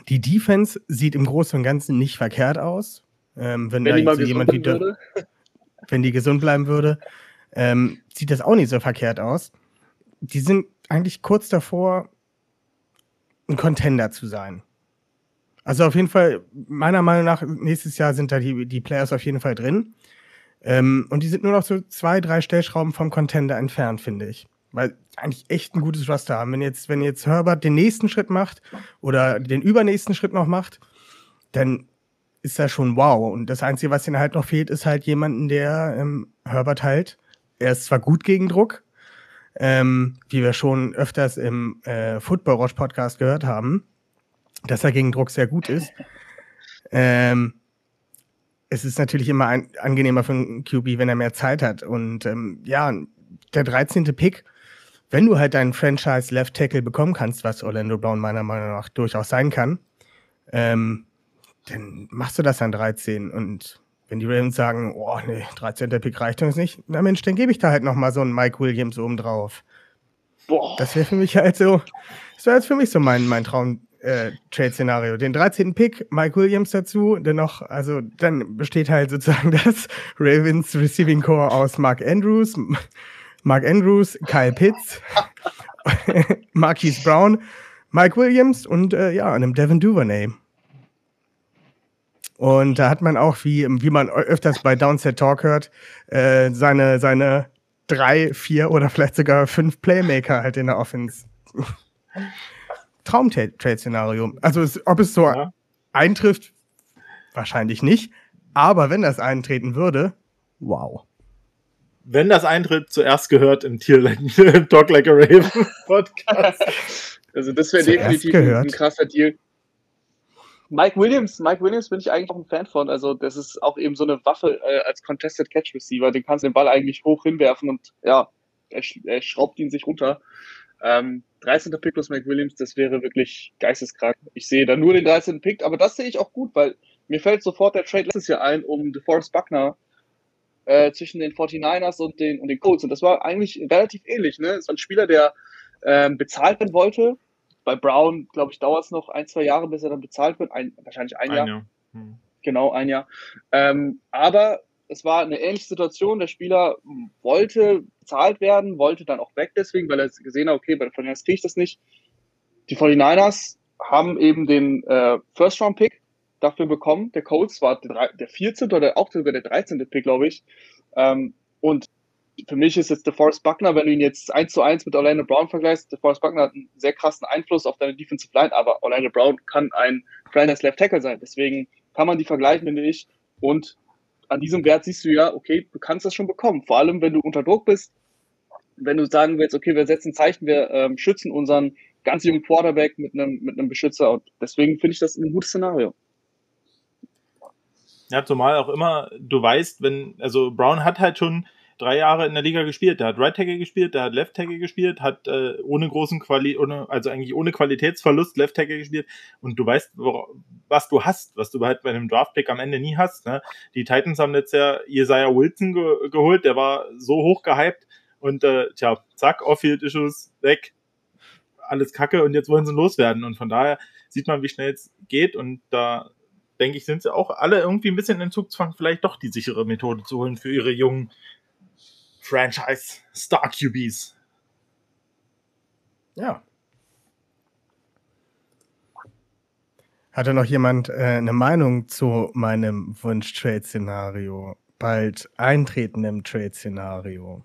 die Defense sieht im Großen und Ganzen nicht verkehrt aus. Ähm, wenn, wenn da so jemand würde. wenn die gesund bleiben würde ähm, sieht das auch nicht so verkehrt aus. Die sind eigentlich kurz davor, ein Contender zu sein. Also auf jeden Fall, meiner Meinung nach, nächstes Jahr sind da die, die Players auf jeden Fall drin. Ähm, und die sind nur noch so zwei, drei Stellschrauben vom Contender entfernt, finde ich. Weil eigentlich echt ein gutes Roster haben. Wenn jetzt, wenn jetzt Herbert den nächsten Schritt macht oder den übernächsten Schritt noch macht, dann ist das schon wow. Und das Einzige, was ihnen halt noch fehlt, ist halt jemanden, der ähm, Herbert halt er ist zwar gut gegen Druck, ähm, wie wir schon öfters im äh, Football Rush Podcast gehört haben, dass er gegen Druck sehr gut ist. Ähm, es ist natürlich immer ein, angenehmer für einen QB, wenn er mehr Zeit hat. Und ähm, ja, der 13. Pick, wenn du halt deinen Franchise Left Tackle bekommen kannst, was Orlando Brown meiner Meinung nach durchaus sein kann, ähm, dann machst du das an 13 und wenn die Ravens sagen, oh nee, 13. Pick reicht uns nicht, na Mensch, dann gebe ich da halt nochmal so einen Mike Williams oben drauf. Boah. Das wäre für mich halt so, das wäre jetzt für mich so mein, mein Traum-Trade-Szenario. Äh, Den 13. Pick, Mike Williams dazu, dennoch, also dann besteht halt sozusagen das Ravens Receiving Core aus Mark Andrews, Mark Andrews, Kyle Pitts, Marquise Brown, Mike Williams und äh, ja, einem Devin Duvernay. Und da hat man auch, wie, wie man öfters bei Downset Talk hört, äh, seine, seine drei, vier oder vielleicht sogar fünf Playmaker halt in der Offense. Traum-Trade-Szenario. Also es, ob es so ja. eintrifft, wahrscheinlich nicht. Aber wenn das eintreten würde, wow. Wenn das eintritt, zuerst gehört im Tier Talk Like a Raven Podcast. Also das wäre definitiv gehört. ein krasser Deal. Mike Williams, Mike Williams bin ich eigentlich auch ein Fan von. Also, das ist auch eben so eine Waffe äh, als Contested Catch Receiver. Den kannst du den Ball eigentlich hoch hinwerfen und ja, er, er schraubt ihn sich runter. Ähm, 13. Pick plus Mike Williams, das wäre wirklich geisteskrank. Ich sehe da nur den 13. Pick, aber das sehe ich auch gut, weil mir fällt sofort der Trade letztes Jahr ein um DeForest Buckner äh, zwischen den 49ers und den, und den Colts. Und das war eigentlich relativ ähnlich. Ne? Es war ein Spieler, der ähm, bezahlt werden wollte, bei Brown, glaube ich, dauert es noch ein, zwei Jahre, bis er dann bezahlt wird. Ein, wahrscheinlich ein, ein Jahr. Jahr. Hm. Genau, ein Jahr. Ähm, aber es war eine ähnliche Situation. Der Spieler wollte bezahlt werden, wollte dann auch weg deswegen, weil er gesehen hat, okay, bei den 49ers kriege ich das nicht. Die 49ers haben eben den äh, First-Round-Pick dafür bekommen. Der Colts war der, der 14. oder auch sogar der 13. Pick, glaube ich. Ähm, und für mich ist jetzt DeForest Buckner, wenn du ihn jetzt eins zu eins mit Orlando Brown vergleichst, DeForest Buckner hat einen sehr krassen Einfluss auf deine Defensive Line, aber Orlando Brown kann ein Franchise Left Tackle sein. Deswegen kann man die vergleichen, finde ich. Und an diesem Wert siehst du ja, okay, du kannst das schon bekommen. Vor allem, wenn du unter Druck bist, wenn du sagen willst, okay, wir setzen Zeichen, wir ähm, schützen unseren ganz jungen Quarterback mit einem, mit einem Beschützer. Und deswegen finde ich das ein gutes Szenario. Ja, zumal auch immer, du weißt, wenn, also Brown hat halt schon drei Jahre in der Liga gespielt. Der hat Right Tackle gespielt, der hat Left Tackle gespielt, hat äh, ohne großen Quali, ohne, also eigentlich ohne Qualitätsverlust Left Tackle gespielt. Und du weißt, was du hast, was du halt bei einem Draft Pick am Ende nie hast. Ne? Die Titans haben jetzt ja Isaiah Wilson ge geholt, der war so hoch gehypt und äh, tja, zack, Off-Field-Issues weg, alles Kacke und jetzt wollen sie loswerden. Und von daher sieht man, wie schnell es geht und da denke ich, sind sie auch alle irgendwie ein bisschen in Zugzwang, vielleicht doch die sichere Methode zu holen für ihre jungen Franchise Star QBs. Ja. Hatte noch jemand äh, eine Meinung zu meinem Wunsch-Trade-Szenario? Bald eintretendem Trade-Szenario?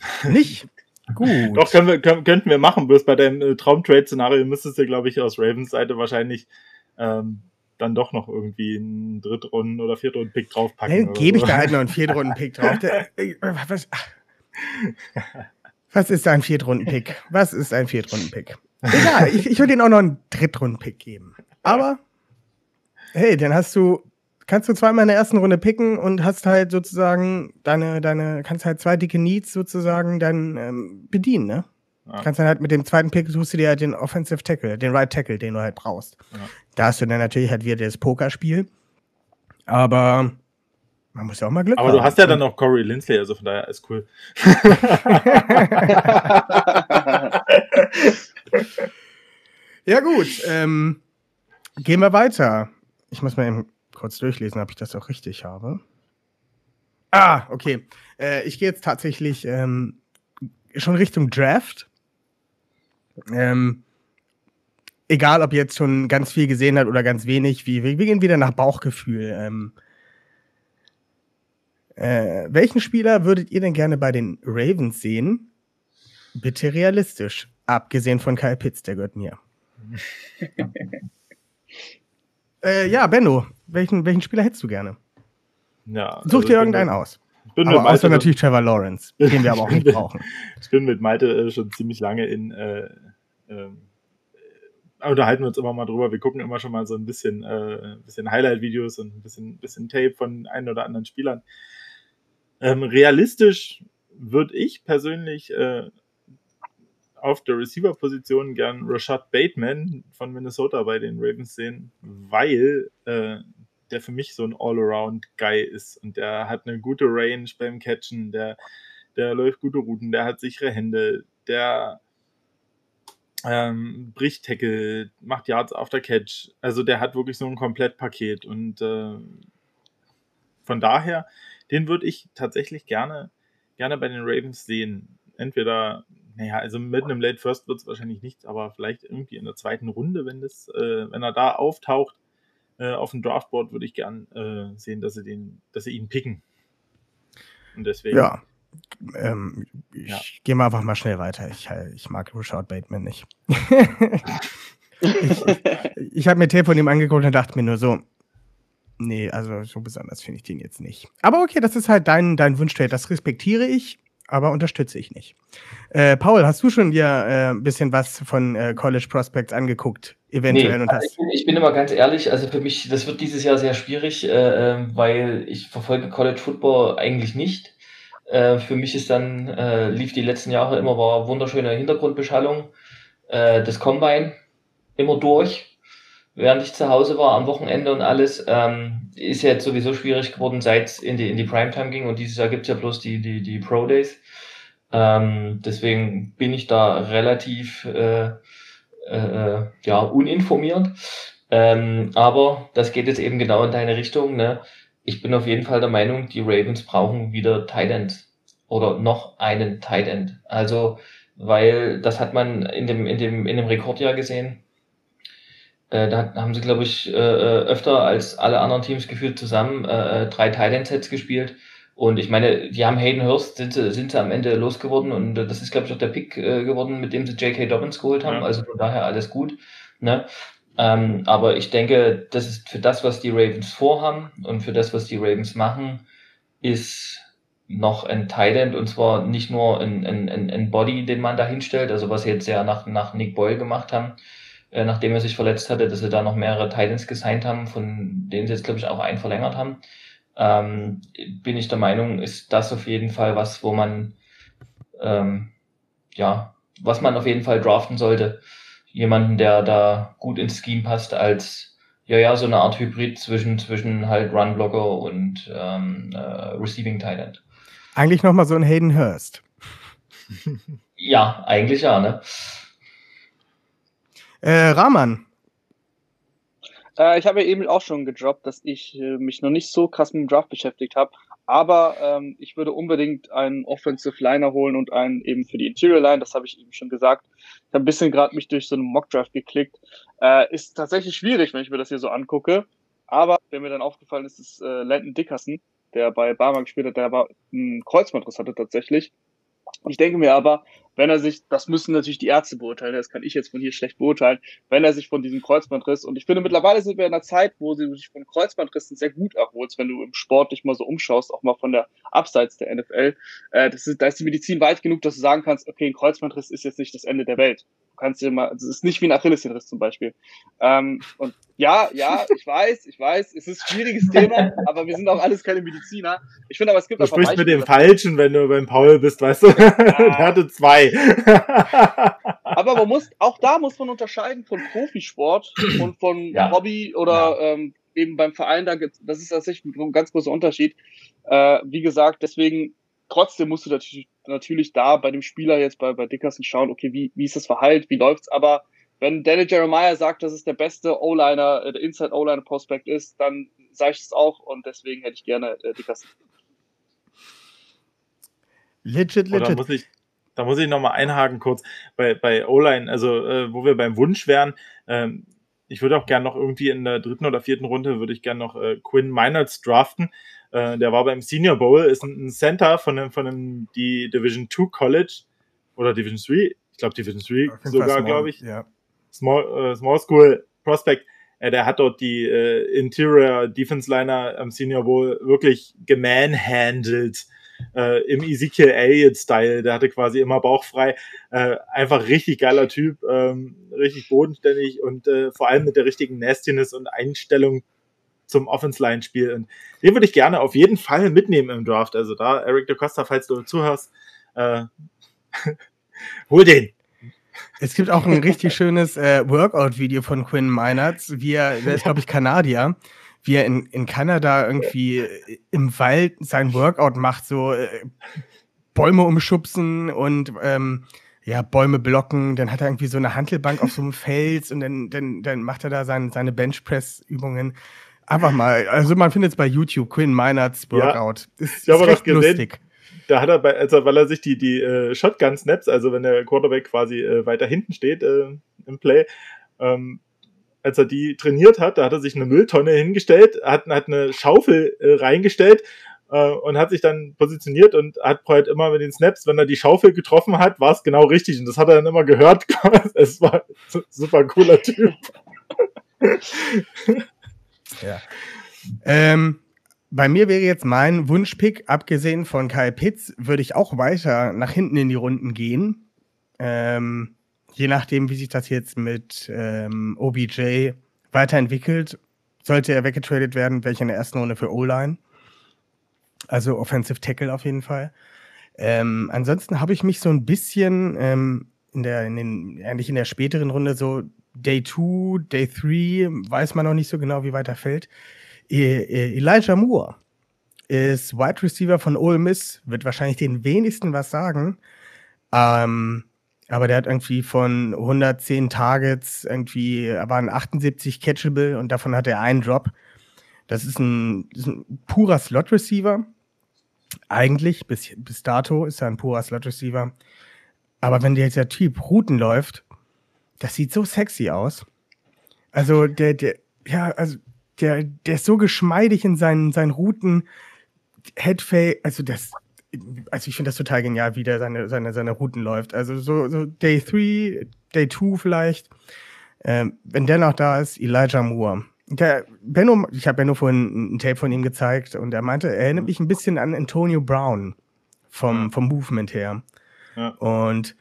Nicht? Gut. Doch, können wir, können, könnten wir machen. Bloß bei deinem äh, Traum-Trade-Szenario müsstest du, glaube ich, aus Ravens Seite wahrscheinlich ähm, dann doch noch irgendwie einen Drittrunden- oder Viertrunden-Pick draufpacken. Dann gebe so. ich da halt noch einen Viertrunden-Pick drauf. Äh, was, was ist ein Viertrunden-Pick? Was ist ein Viertrunden-Pick? Egal, ich, ich würde ihnen auch noch einen Drittrunden-Pick geben. Aber, hey, dann hast du, kannst du zweimal in der ersten Runde picken und hast halt sozusagen deine, deine, kannst halt zwei dicke Needs sozusagen dann ähm, bedienen, ne? Ja. Kannst dann halt mit dem zweiten Pick suchst du dir halt den Offensive Tackle, den Right Tackle, den du halt brauchst. Ja. Da hast du dann natürlich halt wieder das Pokerspiel. Aber man muss ja auch mal Glück Aber haben. du hast ja dann noch Corey Lindsley, also von daher ist cool. ja, gut. Ähm, gehen wir weiter. Ich muss mal eben kurz durchlesen, ob ich das auch richtig habe. Ah, okay. Äh, ich gehe jetzt tatsächlich ähm, schon Richtung Draft. Ähm, egal, ob ihr jetzt schon ganz viel gesehen habt oder ganz wenig, wir, wir gehen wieder nach Bauchgefühl. Ähm, äh, welchen Spieler würdet ihr denn gerne bei den Ravens sehen? Bitte realistisch. Abgesehen von Kyle Pitts, der gehört mir. äh, ja, Benno, welchen, welchen Spieler hättest du gerne? Ja, Such dir also irgendeinen aus. bin aber außer natürlich Trevor Lawrence, den wir aber auch nicht brauchen. Ich bin mit Malte äh, schon ziemlich lange in äh, äh, unterhalten wir uns immer mal drüber. Wir gucken immer schon mal so ein bisschen, äh, bisschen Highlight-Videos und ein bisschen, bisschen Tape von ein oder anderen Spielern. Ähm, realistisch würde ich persönlich äh, auf der Receiver-Position gern Rashad Bateman von Minnesota bei den Ravens sehen, weil äh, der für mich so ein All-Around-Guy ist und der hat eine gute Range beim Catchen, der, der läuft gute Routen, der hat sichere Hände, der ähm, bricht Tackle, macht Yards after Catch. Also der hat wirklich so ein Komplettpaket und äh, von daher, den würde ich tatsächlich gerne, gerne bei den Ravens sehen. Entweder, naja, also mit einem Late First wird es wahrscheinlich nicht, aber vielleicht irgendwie in der zweiten Runde, wenn das, äh, wenn er da auftaucht, äh, auf dem Draftboard würde ich gern äh, sehen, dass sie den, dass sie ihn picken. Und deswegen. Ja. Ähm, ich ja. gehe mal einfach mal schnell weiter. Ich, ich mag Rashad Bateman nicht. ich ich habe mir Tape von ihm angeguckt und dachte mir nur so, nee, also so besonders finde ich den jetzt nicht. Aber okay, das ist halt dein, dein Wunsch, das respektiere ich aber unterstütze ich nicht. Äh, Paul, hast du schon dir äh, ein bisschen was von äh, College Prospects angeguckt, eventuell? Nee, und hast? Ich, bin, ich bin immer ganz ehrlich, also für mich, das wird dieses Jahr sehr schwierig, äh, ähm, weil ich verfolge College Football eigentlich nicht. Äh, für mich ist dann, äh, lief die letzten Jahre immer, war wunderschöne Hintergrundbeschallung, das Combine immer durch, während ich zu Hause war am Wochenende und alles. Ähm, ist ja jetzt sowieso schwierig geworden, seit es in die, in die Primetime ging und dieses Jahr gibt's ja bloß die, die, die Pro Days. Ähm, deswegen bin ich da relativ äh, äh, ja, uninformiert. Ähm, aber das geht jetzt eben genau in deine Richtung. Ne? Ich bin auf jeden Fall der Meinung, die Ravens brauchen wieder Tight End oder noch einen Tight End. Also, weil das hat man in dem, in dem, in dem Rekordjahr gesehen. Äh, da haben sie, glaube ich, äh, äh, öfter als alle anderen Teams gefühlt zusammen äh, äh drei Thailand-Sets gespielt. Und ich meine, die haben Hayden Hurst, sind sie, sind sie am Ende losgeworden und das ist, glaube ich, auch der Pick äh, geworden, mit dem sie J.K. Dobbins geholt haben. Ja. Also von daher alles gut. Ne? Ähm, aber ich denke, das ist für das, was die Ravens vorhaben und für das, was die Ravens machen, ist noch ein Thailand und zwar nicht nur ein, ein, ein Body, den man da hinstellt, also was sie jetzt ja nach, nach Nick Boyle gemacht haben, äh, nachdem er sich verletzt hatte, dass sie da noch mehrere Titans gesigned haben, von denen sie jetzt, glaube ich, auch einen verlängert haben. Ähm, bin ich der Meinung, ist das auf jeden Fall was, wo man, ähm, ja, was man auf jeden Fall draften sollte. Jemanden, der da gut ins Scheme passt, als, ja, ja, so eine Art Hybrid zwischen, zwischen halt Runblocker und ähm, äh, Receiving Talent. Eigentlich nochmal so ein Hayden Hurst. ja, eigentlich ja, ne? Äh, Rahman. Äh, ich habe ja eben auch schon gedroppt, dass ich äh, mich noch nicht so krass mit dem Draft beschäftigt habe. Aber ähm, ich würde unbedingt einen Offensive Liner holen und einen eben für die Interior Line, das habe ich eben schon gesagt. Ich habe ein bisschen gerade mich durch so einen Mock Draft geklickt. Äh, ist tatsächlich schwierig, wenn ich mir das hier so angucke. Aber wer mir dann aufgefallen ist, ist äh, Landon Dickerson, der bei Barmer gespielt hat, der aber einen Kreuzbandriss hatte tatsächlich. Ich denke mir aber, wenn er sich, das müssen natürlich die Ärzte beurteilen, das kann ich jetzt von hier schlecht beurteilen, wenn er sich von diesem Kreuzbandriss, und ich finde mittlerweile sind wir in einer Zeit, wo sie sich von Kreuzbandrissen sehr gut erholst, wenn du im Sport dich mal so umschaust, auch mal von der Abseits der NFL, äh, das ist, da ist die Medizin weit genug, dass du sagen kannst, okay, ein Kreuzbandriss ist jetzt nicht das Ende der Welt kannst dir mal, es ist nicht wie ein Achillessehnenriss zum Beispiel. Ähm, und ja, ja, ich weiß, ich weiß, es ist ein schwieriges Thema, aber wir sind auch alles keine Mediziner. Ich finde aber, es gibt Du sprichst mit dem Falschen, wenn du beim Paul bist, weißt du? Ja. Der hatte zwei. aber man muss, auch da muss man unterscheiden von Profisport und von ja. Hobby oder ja. ähm, eben beim Verein, da gibt, das ist tatsächlich ein ganz großer Unterschied. Äh, wie gesagt, deswegen trotzdem musst du natürlich, natürlich da bei dem Spieler jetzt bei, bei Dickerson schauen, okay, wie, wie ist das Verhalt, wie läuft's, aber wenn Daniel Jeremiah sagt, dass es der beste O-Liner, äh, der Inside O-Liner Prospect ist, dann sage ich es auch und deswegen hätte ich gerne äh, Dickerson. Legit, legit. da muss ich, da muss ich nochmal einhaken kurz bei, bei O-Line, also äh, wo wir beim Wunsch wären, ähm, ich würde auch gerne noch irgendwie in der dritten oder vierten Runde würde ich gerne noch äh, Quinn Meinerts draften. Äh, der war beim Senior Bowl, ist ein, Center von einem, von einem die Division 2 College oder Division 3, ich glaube Division 3 sogar, glaube ich. Ja. Small, äh, Small School Prospect. Äh, der hat dort die äh, Interior Defense Liner am Senior Bowl wirklich gemanhandelt. Äh, im Ezekiel Elliott-Style. Der hatte quasi immer Bauch frei. Äh, einfach richtig geiler Typ, ähm, richtig bodenständig und äh, vor allem mit der richtigen Nastiness und Einstellung zum Offense-Line-Spiel. Und den würde ich gerne auf jeden Fall mitnehmen im Draft. Also da, Eric de Costa, falls du zuhörst, äh, hol den. Es gibt auch ein richtig schönes äh, Workout-Video von Quinn Meinertz, wie er, der ist, glaube ich, Kanadier, wie er in, in Kanada irgendwie im Wald sein Workout macht, so äh, Bäume umschubsen und ähm, ja, Bäume blocken, dann hat er irgendwie so eine Handelbank auf so einem Fels und dann, dann, dann macht er da sein, seine Benchpress-Übungen. Einfach mal, also man findet es bei YouTube, Quinn Meinerts Workout. Ja, ist, ich habe das gesehen. Lustig. Da hat er, bei, also weil er sich die, die äh, Shotgun-Snaps, also wenn der Quarterback quasi äh, weiter hinten steht äh, im Play, ähm, als er die trainiert hat, da hat er sich eine Mülltonne hingestellt, hat, hat eine Schaufel äh, reingestellt äh, und hat sich dann positioniert und hat halt immer mit den Snaps, wenn er die Schaufel getroffen hat, war es genau richtig und das hat er dann immer gehört. es war ein super cooler Typ. Ja. Ähm, bei mir wäre jetzt mein Wunschpick, abgesehen von Kai Pitts, würde ich auch weiter nach hinten in die Runden gehen. Ähm, je nachdem, wie sich das jetzt mit ähm, OBJ weiterentwickelt, sollte er weggetradet werden, welche in der ersten Runde für O-Line. Also Offensive Tackle auf jeden Fall. Ähm, ansonsten habe ich mich so ein bisschen ähm, in der, in den, eigentlich in der späteren Runde so Day 2, Day 3, weiß man noch nicht so genau, wie weit er fällt. E, e, Elijah Moore ist Wide Receiver von Ole Miss, wird wahrscheinlich den wenigsten was sagen. Ähm, aber der hat irgendwie von 110 Targets irgendwie, waren 78 catchable und davon hat er einen Drop. Das ist ein, ist ein purer Slot Receiver. Eigentlich, bis, bis dato ist er ein purer Slot Receiver. Aber wenn dieser Typ Routen läuft, das sieht so sexy aus. Also der, der, ja, also der, der ist so geschmeidig in seinen, seinen Routen. Headfake, also das, also ich finde das total genial, wie der seine, seine, seine Routen läuft. Also so, so Day 3, Day 2 vielleicht. Ähm, wenn der noch da ist, Elijah Moore. Der Benno, ich habe Benno vorhin ein Tape von ihm gezeigt und er meinte, er erinnert mich ein bisschen an Antonio Brown vom, vom Movement her. Ja. Und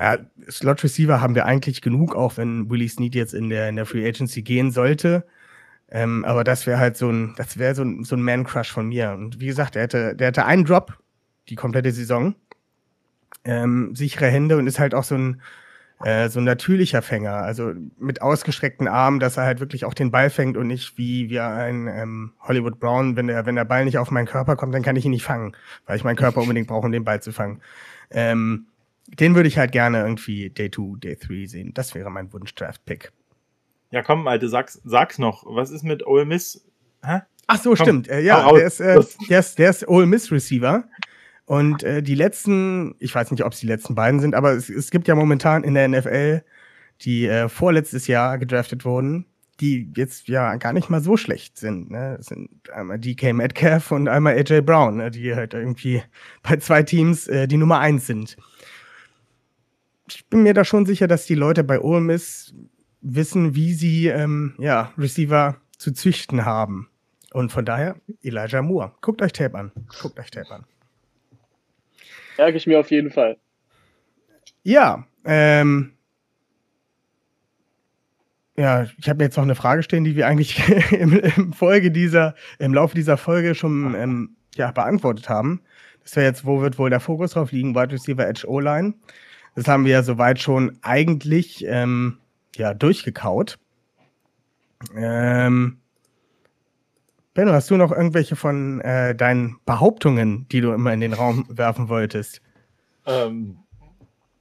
ja, Slot Receiver haben wir eigentlich genug, auch wenn Willie Snead jetzt in der, in der Free Agency gehen sollte. Ähm, aber das wäre halt so ein, das wäre so ein, so ein Man-Crush von mir. Und wie gesagt, der hätte, der hätte einen Drop die komplette Saison. Ähm, sichere Hände und ist halt auch so ein, äh, so ein natürlicher Fänger. Also mit ausgestreckten Armen, dass er halt wirklich auch den Ball fängt und nicht wie, wie ein ähm, Hollywood Brown, wenn der, wenn der Ball nicht auf meinen Körper kommt, dann kann ich ihn nicht fangen, weil ich meinen Körper unbedingt brauche, um den Ball zu fangen. Ähm, den würde ich halt gerne irgendwie Day 2, Day 3 sehen. Das wäre mein Wunsch-Draft-Pick. Ja, komm, Alte, sag's, sag's noch. Was ist mit Ole Miss? Hä? Ach so, Komm, stimmt. Äh, ja, der ist, äh, der ist, der ist Ole Miss Receiver. Und äh, die letzten, ich weiß nicht, ob es die letzten beiden sind, aber es, es gibt ja momentan in der NFL, die äh, vorletztes Jahr gedraftet wurden, die jetzt ja gar nicht mal so schlecht sind. Ne? Das sind einmal DK Metcalf und einmal AJ Brown, ne? die halt irgendwie bei zwei Teams äh, die Nummer eins sind. Ich bin mir da schon sicher, dass die Leute bei Ole Miss wissen, wie sie ähm, ja, Receiver zu züchten haben. Und von daher Elijah Moore. Guckt euch Tape an. Guckt euch Tape an. Merke ich mir auf jeden Fall. Ja, ähm, ja, ich habe jetzt noch eine Frage stehen, die wir eigentlich im, im Folge dieser, im Laufe dieser Folge schon ähm, ja, beantwortet haben. Das wäre jetzt, wo wird wohl der Fokus drauf liegen? Wide Receiver Edge O-Line. Das haben wir ja soweit schon eigentlich ähm, ja, durchgekaut. Ähm, Benno, hast du noch irgendwelche von äh, deinen Behauptungen, die du immer in den Raum werfen wolltest? Ähm,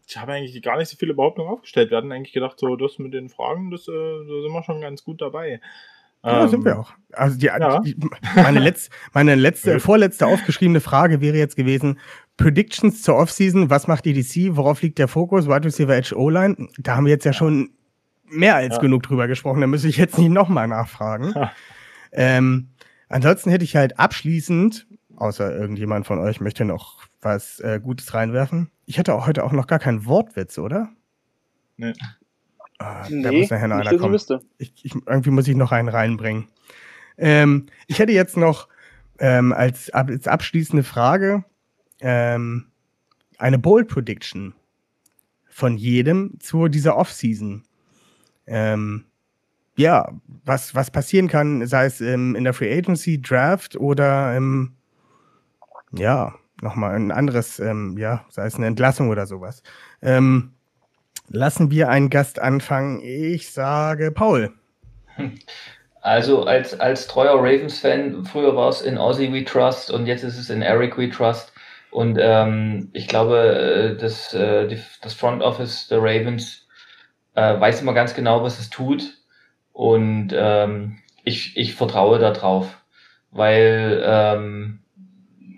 ich habe eigentlich gar nicht so viele Behauptungen aufgestellt. Wir hatten eigentlich gedacht, so das mit den Fragen, das, äh, da sind wir schon ganz gut dabei. Ja, Ähm, sind wir auch. Also die, ja. die, meine, letz, meine letzte, Ja. vorletzte aufgeschriebene Frage wäre jetzt gewesen: Predictions zur Offseason, was macht EDC, worauf liegt der Fokus? Wide Receiver Edge O-Line. Da haben wir jetzt ja schon mehr als Ja. genug drüber gesprochen, da muss ich jetzt nicht nochmal nachfragen. Ähm, ansonsten hätte ich halt abschließend, außer irgendjemand von euch möchte noch was äh, Gutes reinwerfen. Ich hatte auch heute auch noch gar keinen Wortwitz, oder? Nee. Ah, da Nee, muss nachher noch einer kommen ich, ich, irgendwie muss ich noch einen reinbringen. Ähm, ich hätte jetzt noch ähm, als, als abschließende Frage ähm, eine Bold Prediction von jedem zu dieser Offseason. Ähm, ja, was, was passieren kann, sei es ähm, in der Free Agency, Draft oder ähm, ja, nochmal ein anderes, ähm, ja, sei es eine Entlassung oder sowas. Ähm, lassen wir einen Gast anfangen. Ich sage Paul. Also als, als treuer Ravens-Fan, früher war es in Aussie We Trust und jetzt ist es in Eric We Trust. Und ähm, ich glaube, äh, das, äh, die, das Front Office der Ravens äh, weiß immer ganz genau, was es tut. Und ähm, ich, ich vertraue darauf, weil ähm,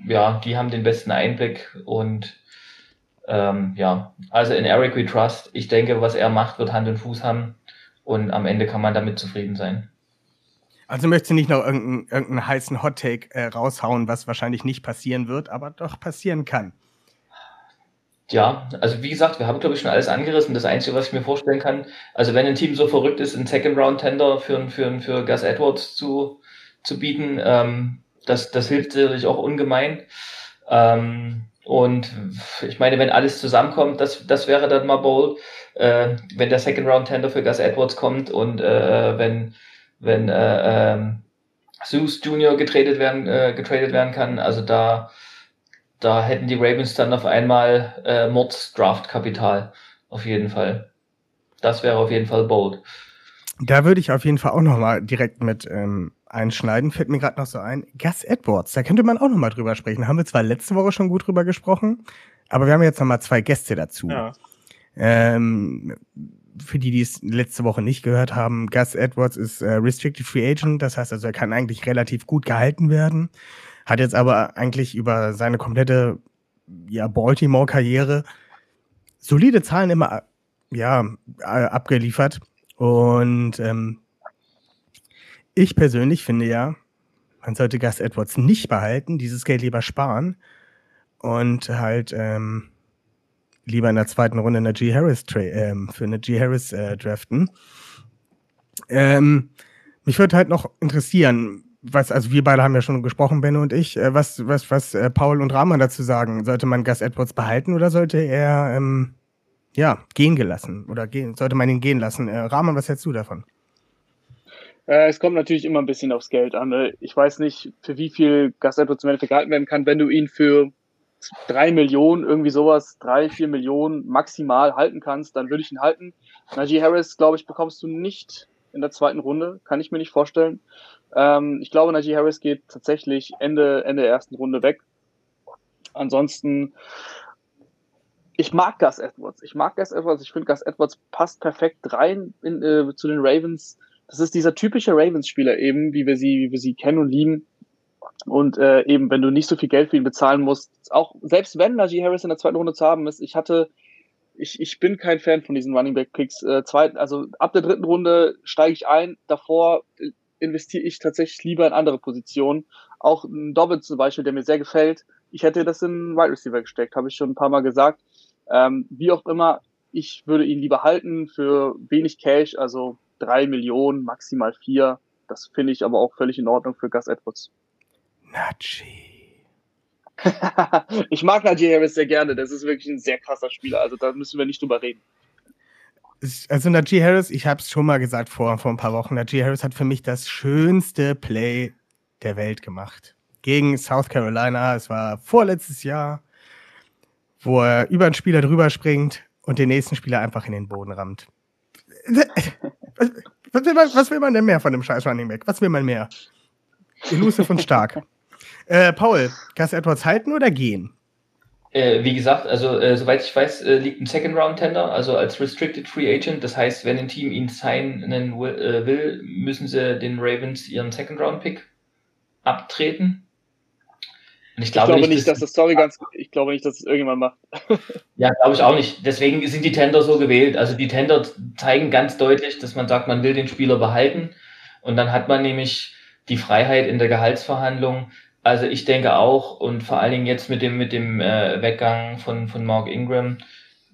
ja, die haben den besten Einblick und ähm, ja, also in Eric We Trust. Ich denke, was er macht, wird Hand und Fuß haben und am Ende kann man damit zufrieden sein. Also möchtest du nicht noch irgendeinen, irgendeinen heißen Hot-Take äh, raushauen, was wahrscheinlich nicht passieren wird, aber doch passieren kann. Ja, also wie gesagt, wir haben, glaube ich, schon alles angerissen. Das Einzige, was ich mir vorstellen kann, also wenn ein Team so verrückt ist, einen Second-Round-Tender für, für, für Gus Edwards zu, zu bieten, ähm, das, das hilft sicherlich auch ungemein. Ähm, und ich meine, wenn alles zusammenkommt, das, das wäre dann mal bold, äh, wenn der Second-Round-Tender für Gus Edwards kommt und äh, wenn, wenn äh, ähm, Zeus Jr. getradet werden, äh, getradet werden kann. Also da, da hätten die Ravens dann auf einmal äh, Mords-Draft-Kapital. Auf jeden Fall. Das wäre auf jeden Fall bold. Da würde ich auf jeden Fall auch noch mal direkt mit ähm, einschneiden. Fällt mir gerade noch so ein. Gus Edwards, da könnte man auch noch mal drüber sprechen. Haben wir zwar letzte Woche schon gut drüber gesprochen, aber wir haben jetzt noch mal zwei Gäste dazu. Ja. Ähm, für die, die es letzte Woche nicht gehört haben, Gus Edwards ist äh, Restricted Free Agent, das heißt also, er kann eigentlich relativ gut gehalten werden, hat jetzt aber eigentlich über seine komplette ja, Baltimore-Karriere solide Zahlen immer ja, abgeliefert. Und ähm, ich persönlich finde ja, man sollte Gus Edwards nicht behalten, dieses Geld lieber sparen und halt ähm, lieber in der zweiten Runde eine G. Harris ähm, für eine G. Harris äh, draften. Ähm, mich würde halt noch interessieren, was, also wir beide haben ja schon gesprochen, Benno und ich, äh, was, was, was äh, Paul und Rahman dazu sagen. Sollte man Gus Edwards behalten oder sollte er ähm, ja, gehen gelassen oder gehen, sollte man ihn gehen lassen? Äh, Rahman, was hältst du davon? Äh, es kommt natürlich immer ein bisschen aufs Geld an. Ne? Ich weiß nicht, für wie viel Gus Edwards im Endeffekt gehalten werden kann, wenn du ihn für drei Millionen, irgendwie sowas, drei, vier Millionen maximal halten kannst, dann würde ich ihn halten. Najee Harris, glaube ich, bekommst du nicht in der zweiten Runde, kann ich mir nicht vorstellen. Ähm, ich glaube, Najee Harris geht tatsächlich Ende, Ende der ersten Runde weg. Ansonsten, ich mag Gus Edwards. Ich mag Gus Edwards. Ich finde, Gus Edwards passt perfekt rein in, äh, zu den Ravens. Das ist dieser typische Ravens-Spieler eben, wie wir sie, wie wir sie kennen und lieben. Und äh, eben, wenn du nicht so viel Geld für ihn bezahlen musst, auch selbst wenn Najee Harris in der zweiten Runde zu haben ist, ich hatte, ich, ich bin kein Fan von diesen Running Back Picks. Äh, zweiten, also ab der dritten Runde steige ich ein, davor investiere ich tatsächlich lieber in andere Positionen. Auch ein Dobbins zum Beispiel, der mir sehr gefällt. Ich hätte das in Wide Receiver gesteckt, habe ich schon ein paar Mal gesagt. Ähm, wie auch immer, ich würde ihn lieber halten für wenig Cash, also drei Millionen, maximal vier. Das finde ich aber auch völlig in Ordnung für Gus Edwards. Najee. ich mag Najee Harris sehr gerne. Das ist wirklich ein sehr krasser Spieler. Also da müssen wir nicht drüber reden. Also Najee Harris, ich habe es schon mal gesagt vor, vor ein paar Wochen, Najee Harris hat für mich das schönste Play der Welt gemacht. Gegen South Carolina, es war vorletztes Jahr, wo er über einen Spieler drüber springt und den nächsten Spieler einfach in den Boden rammt. Was will man, was will man denn mehr von dem scheiß Running Back? Was will man mehr? Elusive und stark. Äh, Paul, Gus Edwards halten oder gehen? Äh, wie gesagt, also äh, soweit ich weiß, äh, liegt ein Second Round Tender, also als Restricted Free Agent. Das heißt, wenn ein Team ihn signen will, äh, will, müssen sie den Ravens ihren Second Round Pick abtreten. Und ich glaube, ich glaube nicht, nicht dass, das, sorry, ganz, ich glaube nicht, dass es irgendjemand macht. ja, glaube ich auch nicht. Deswegen sind die Tender so gewählt. Also die Tender zeigen ganz deutlich, dass man sagt, man will den Spieler behalten. Und dann hat man nämlich die Freiheit in der Gehaltsverhandlung, also ich denke auch und vor allen Dingen jetzt mit dem mit dem äh, Weggang von von Mark Ingram,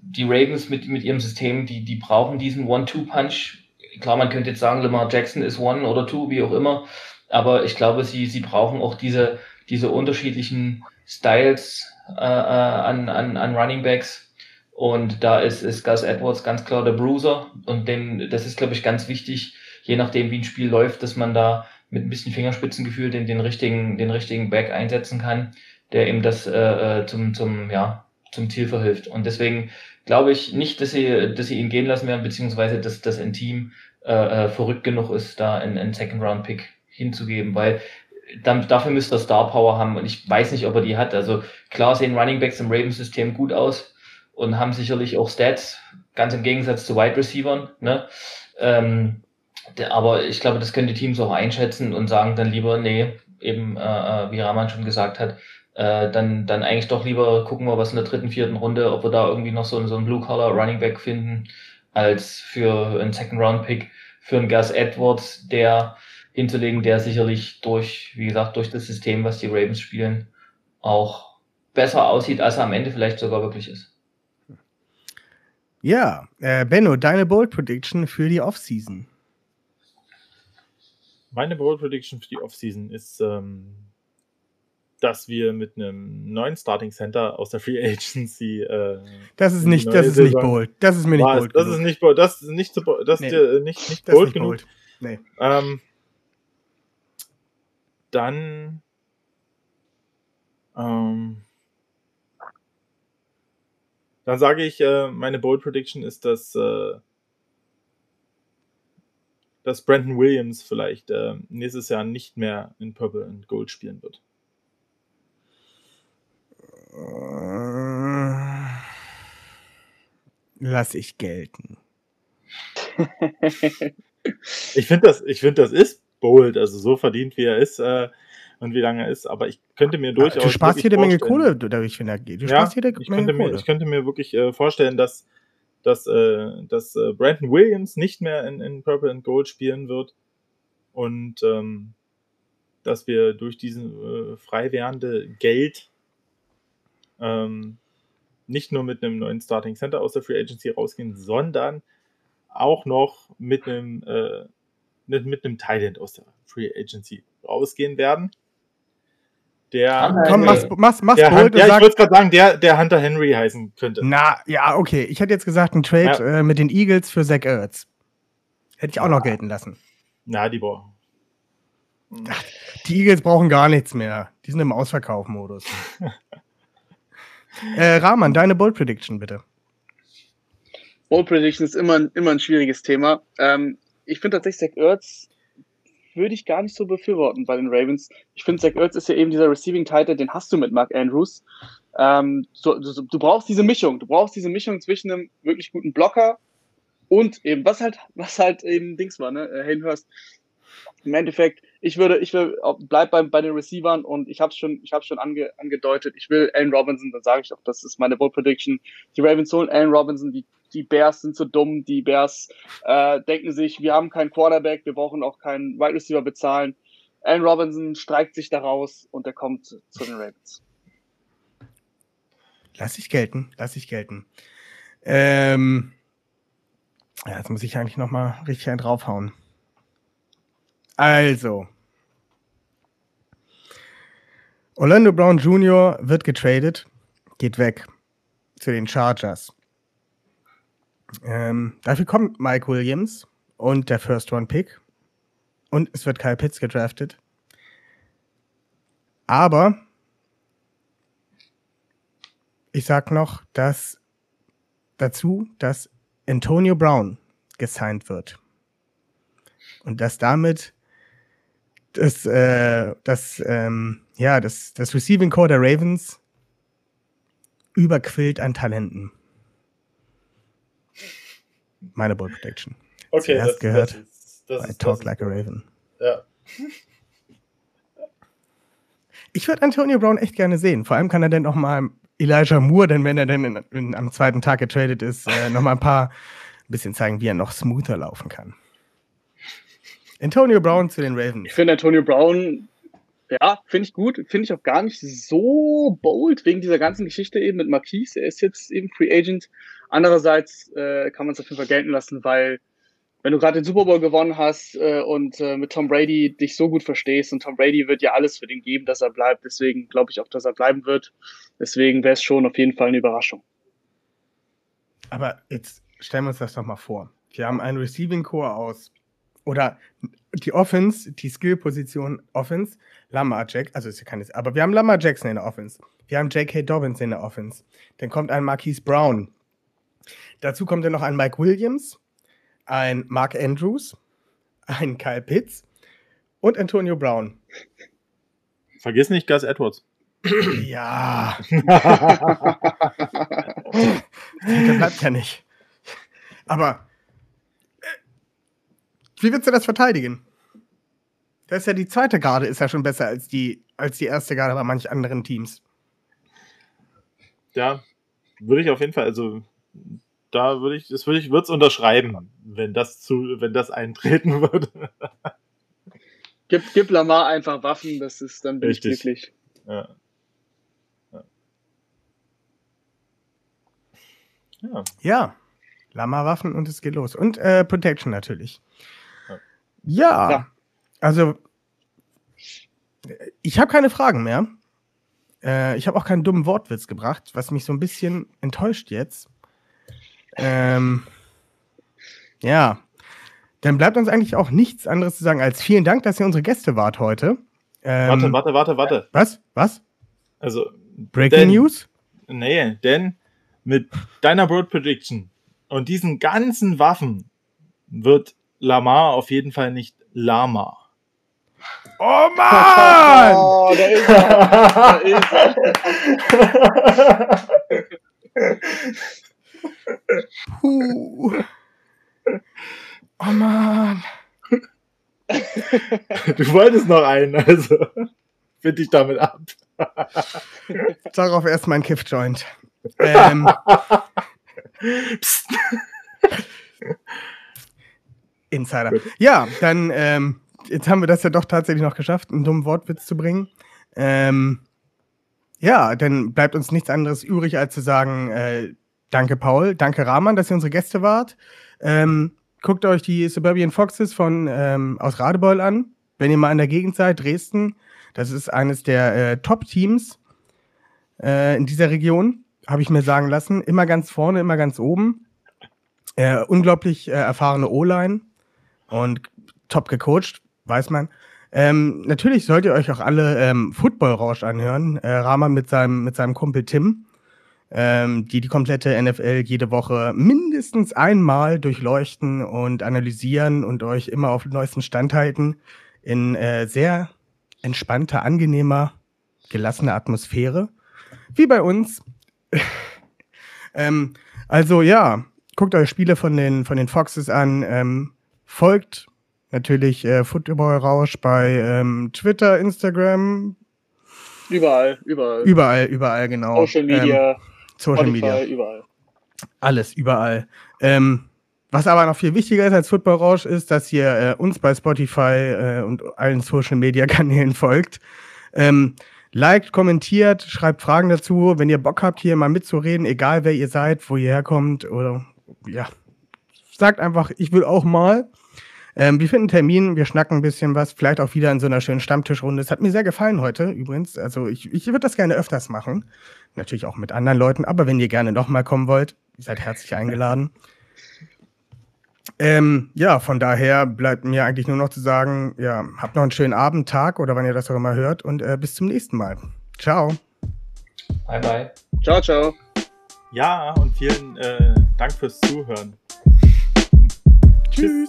die Ravens mit mit ihrem System, die die brauchen diesen One-Two-Punch. Klar, man könnte jetzt sagen, Lamar Jackson ist One oder Two, wie auch immer, aber ich glaube, sie sie brauchen auch diese diese unterschiedlichen Styles äh, äh an an an Running Backs. Und da ist, ist Gus Edwards ganz klar der Bruiser. Und den, das ist, glaube ich, ganz wichtig, je nachdem, wie ein Spiel läuft, dass man da mit ein bisschen Fingerspitzengefühl den, den richtigen, den richtigen Back einsetzen kann, der ihm das äh, äh, zum, zum, ja, zum Ziel verhilft. Und deswegen glaube ich nicht, dass sie, dass sie ihn gehen lassen werden, beziehungsweise dass, dass ein Team äh, äh verrückt genug ist, da einen, einen Second Round Pick hinzugeben, weil dann, dafür müsste er Star Power haben und ich weiß nicht, ob er die hat. Also klar sehen Running Backs im Ravens System gut aus und haben sicherlich auch Stats, ganz im Gegensatz zu Wide Receivern. Ne? Ähm, aber ich glaube, das können die Teams auch einschätzen und sagen dann lieber, nee, eben äh, äh, wie Rahman schon gesagt hat, äh, dann, dann eigentlich doch lieber gucken wir, was in der dritten, vierten Runde, ob wir da irgendwie noch so, so einen Blue-Collar Running Back finden, als für einen Second-Round-Pick für einen Gus Edwards, der hinzulegen, der sicherlich durch, wie gesagt, durch das System, was die Ravens spielen, auch besser aussieht, als er am Ende vielleicht sogar wirklich ist. Ja, äh, Benno, deine Bold Prediction für die Offseason. Meine Bold Prediction für die Offseason ist, ähm, dass wir mit einem neuen Starting Center aus der Free Agency. Äh, das ist nicht, das ist nicht bold. Das ist mir nicht bold. Das ist nicht bold. Das ist nicht, so, das nee, ist nicht, nicht bold nicht genug. Bold. Nee. Ähm, dann ähm, dann sage ich, äh, meine Bold Prediction ist, dass äh, dass Brandon Williams vielleicht äh, nächstes Jahr nicht mehr in Purple and Gold spielen wird. Äh, lass ich gelten. ich finde das, ich finde das ist bold, also so verdient wie er ist äh, und wie lange er ist, aber ich könnte mir durchaus. Du sparst eine Menge Kohle dadurch, wenn er geht. Du sparst ja, hier eine Menge Kohle. Mir, ich könnte mir wirklich äh, vorstellen, dass dass, äh, dass äh, Brandon Williams nicht mehr in, in Purple and Gold spielen wird und ähm, dass wir durch diesen äh, frei werdende Geld ähm, nicht nur mit einem neuen Starting Center aus der Free Agency rausgehen, sondern auch noch mit einem, äh, mit, mit einem Talent aus der Free Agency rausgehen werden. Der, Komm, mach's, mach's, mach's der bold Han- ja, ich würde gerade sagen, der, der Hunter Henry heißen könnte. na, ja, okay. Ich hätte jetzt gesagt, ein Trade äh, mit den Eagles für Zach Ertz. Hätte ich auch noch gelten lassen. Na, die Boah. Die Eagles brauchen gar nichts mehr. Die sind im Ausverkauf-Modus. äh, Rahman, deine Bold Prediction bitte. Bold Prediction ist immer, ein- immer ein schwieriges Thema. Ähm, ich finde tatsächlich Zach Ertz würde ich gar nicht so befürworten bei den Ravens. Ich finde, Zach Ertz ist ja eben dieser Receiving Title, den hast du mit Mark Andrews. Ähm, so, so, du brauchst diese Mischung. Du brauchst diese Mischung zwischen einem wirklich guten Blocker und eben, was halt, was halt eben Dings war, ne? äh, Hayden Hurst. Im Endeffekt, ich würde, ich will, bleib bei, bei den Receivern und ich habe schon, ich habe schon ange, angedeutet, ich will Allen Robinson, dann sage ich auch, das ist meine Bold Prediction. Die Ravens holen Allen Robinson, die, die Bears sind so dumm, die Bears äh, denken sich, wir haben keinen Quarterback, wir brauchen auch keinen Wide Receiver bezahlen. Allen Robinson streikt sich daraus und er kommt zu den Ravens. Lass ich gelten, lass ich gelten. Ähm, ja, jetzt muss ich eigentlich noch mal richtig einen draufhauen. Also. Orlando Brown Jr. wird getradet, geht weg zu den Chargers. Ähm, dafür kommt Mike Williams und der First-Round-Pick. Und es wird Kyle Pitts gedraftet. Aber ich sag noch, dass dazu, dass Antonio Brown gesigned wird. Und dass damit das, äh, das, ähm, ja, das, das Receiving Core der Ravens überquillt an Talenten. Meine Bold Prediction. Okay, Zuerst gehört ist, das I ist, talk das like a Raven. Ja. Ich würde Antonio Brown echt gerne sehen. Vor allem kann er dann noch mal Elijah Moore, denn wenn er dann in, in, am zweiten Tag getradet ist, äh, noch mal ein paar ein bisschen zeigen, wie er noch smoother laufen kann. Antonio Brown zu den Ravens. Ich finde Antonio Brown, ja, finde ich gut, finde ich auch gar nicht so bold wegen dieser ganzen Geschichte eben mit Marquise. Er ist jetzt eben Free Agent. Andererseits äh, kann man es auf jeden Fall gelten lassen, weil wenn du gerade den Super Bowl gewonnen hast äh, und äh, mit Tom Brady dich so gut verstehst und Tom Brady wird ja alles für den geben, dass er bleibt. Deswegen glaube ich auch, dass er bleiben wird. Deswegen wäre es schon auf jeden Fall eine Überraschung. Aber jetzt stellen wir uns das doch mal vor. Wir haben einen Receiving Core aus oder die Offense, die Skill-Position Offense, Lamar Jack, also ist ja keine, aber wir haben Lamar Jackson in der Offense. Wir haben J.K. Dobbins in der Offense. Dann kommt ein Marquise Brown. Dazu kommt dann noch ein Mike Williams, ein Mark Andrews, ein Kyle Pitts und Antonio Brown. Vergiss nicht Gus Edwards. Ja, der bleibt ja nicht. Aber wie willst du das verteidigen? Das ist ja die zweite Garde, ist ja schon besser als die, als die erste Garde bei manch anderen Teams. ja, würde ich auf jeden Fall, also da würde ich, das würde ich, würde es unterschreiben, wenn das zu, wenn das eintreten würde. Gib, gib Lamar einfach Waffen, das ist dann bin Richtig. ich glücklich. Ja. Ja. ja. Ja, Lama-Waffen und es geht los. Und äh, Protection natürlich. Ja. Ja, also ich habe keine Fragen mehr. Äh, ich habe auch keinen dummen Wortwitz gebracht, was mich so ein bisschen enttäuscht jetzt. Ähm, ja, dann bleibt uns eigentlich auch nichts anderes zu sagen als vielen Dank, dass ihr unsere Gäste wart heute. Ähm, Warte, warte, warte, warte. Was? Was? Also, Breaking denn- News? Nee, denn mit deiner Broad Prediction und diesen ganzen Waffen wird Lamar auf jeden Fall nicht Lama. Oh Mann! Oh, da ist er. Da ist er. Puh. Oh Mann. Du wolltest noch einen, also finde ich damit ab. Darauf erst mein Kiff-Joint. Ähm, Psst. Insider. Ja, dann ähm, jetzt haben wir das ja doch tatsächlich noch geschafft, einen dummen Wortwitz zu bringen. Ähm, ja, dann bleibt uns nichts anderes übrig, als zu sagen, äh, danke Paul, danke Rahman, dass ihr unsere Gäste wart. Ähm, guckt euch die Suburban Foxes von ähm, aus Radebeul an, wenn ihr mal in der Gegend seid, Dresden. Das ist eines der äh, Top-Teams äh, in dieser Region, habe ich mir sagen lassen. Immer ganz vorne, immer ganz oben. Äh, unglaublich äh, erfahrene O-Line und top gecoacht, weiß man. Ähm, natürlich sollt ihr euch auch alle ähm, Football-Rausch anhören. Äh, Rahman mit seinem, mit seinem Kumpel Tim, ähm, die die komplette NFL jede Woche mindestens einmal durchleuchten und analysieren und euch immer auf den neuesten Stand halten. In äh, sehr entspannter, angenehmer, gelassener Atmosphäre. Wie bei uns. ähm, also ja, guckt euch Spiele von den, von den Foxes an. Ähm, folgt natürlich äh, Football Rausch bei ähm, Twitter, Instagram. Überall, überall. Überall, überall, genau. Social Media, ähm, Social Spotify, Media. überall. Alles, überall. Ähm, was aber noch viel wichtiger ist als Football Rausch, ist, dass ihr äh, uns bei Spotify äh, und allen Social Media Kanälen folgt. Ähm, liked, kommentiert, schreibt Fragen dazu. Wenn ihr Bock habt, hier mal mitzureden, egal wer ihr seid, wo ihr herkommt oder ja, sagt einfach, ich will auch mal. Ähm, wir finden einen Termin, wir schnacken ein bisschen was, vielleicht auch wieder in so einer schönen Stammtischrunde. Es hat mir sehr gefallen heute übrigens. Also ich, ich würde das gerne öfters machen. Natürlich auch mit anderen Leuten, aber wenn ihr gerne nochmal kommen wollt, ihr seid herzlich eingeladen. Ähm, ja, von daher bleibt mir eigentlich nur noch zu sagen, ja, habt noch einen schönen Abend, Tag oder wann ihr das auch immer hört und äh, bis zum nächsten Mal. Ciao. Bye, bye. Ciao, ciao. Ja, und vielen äh, Dank fürs Zuhören. Tschüss.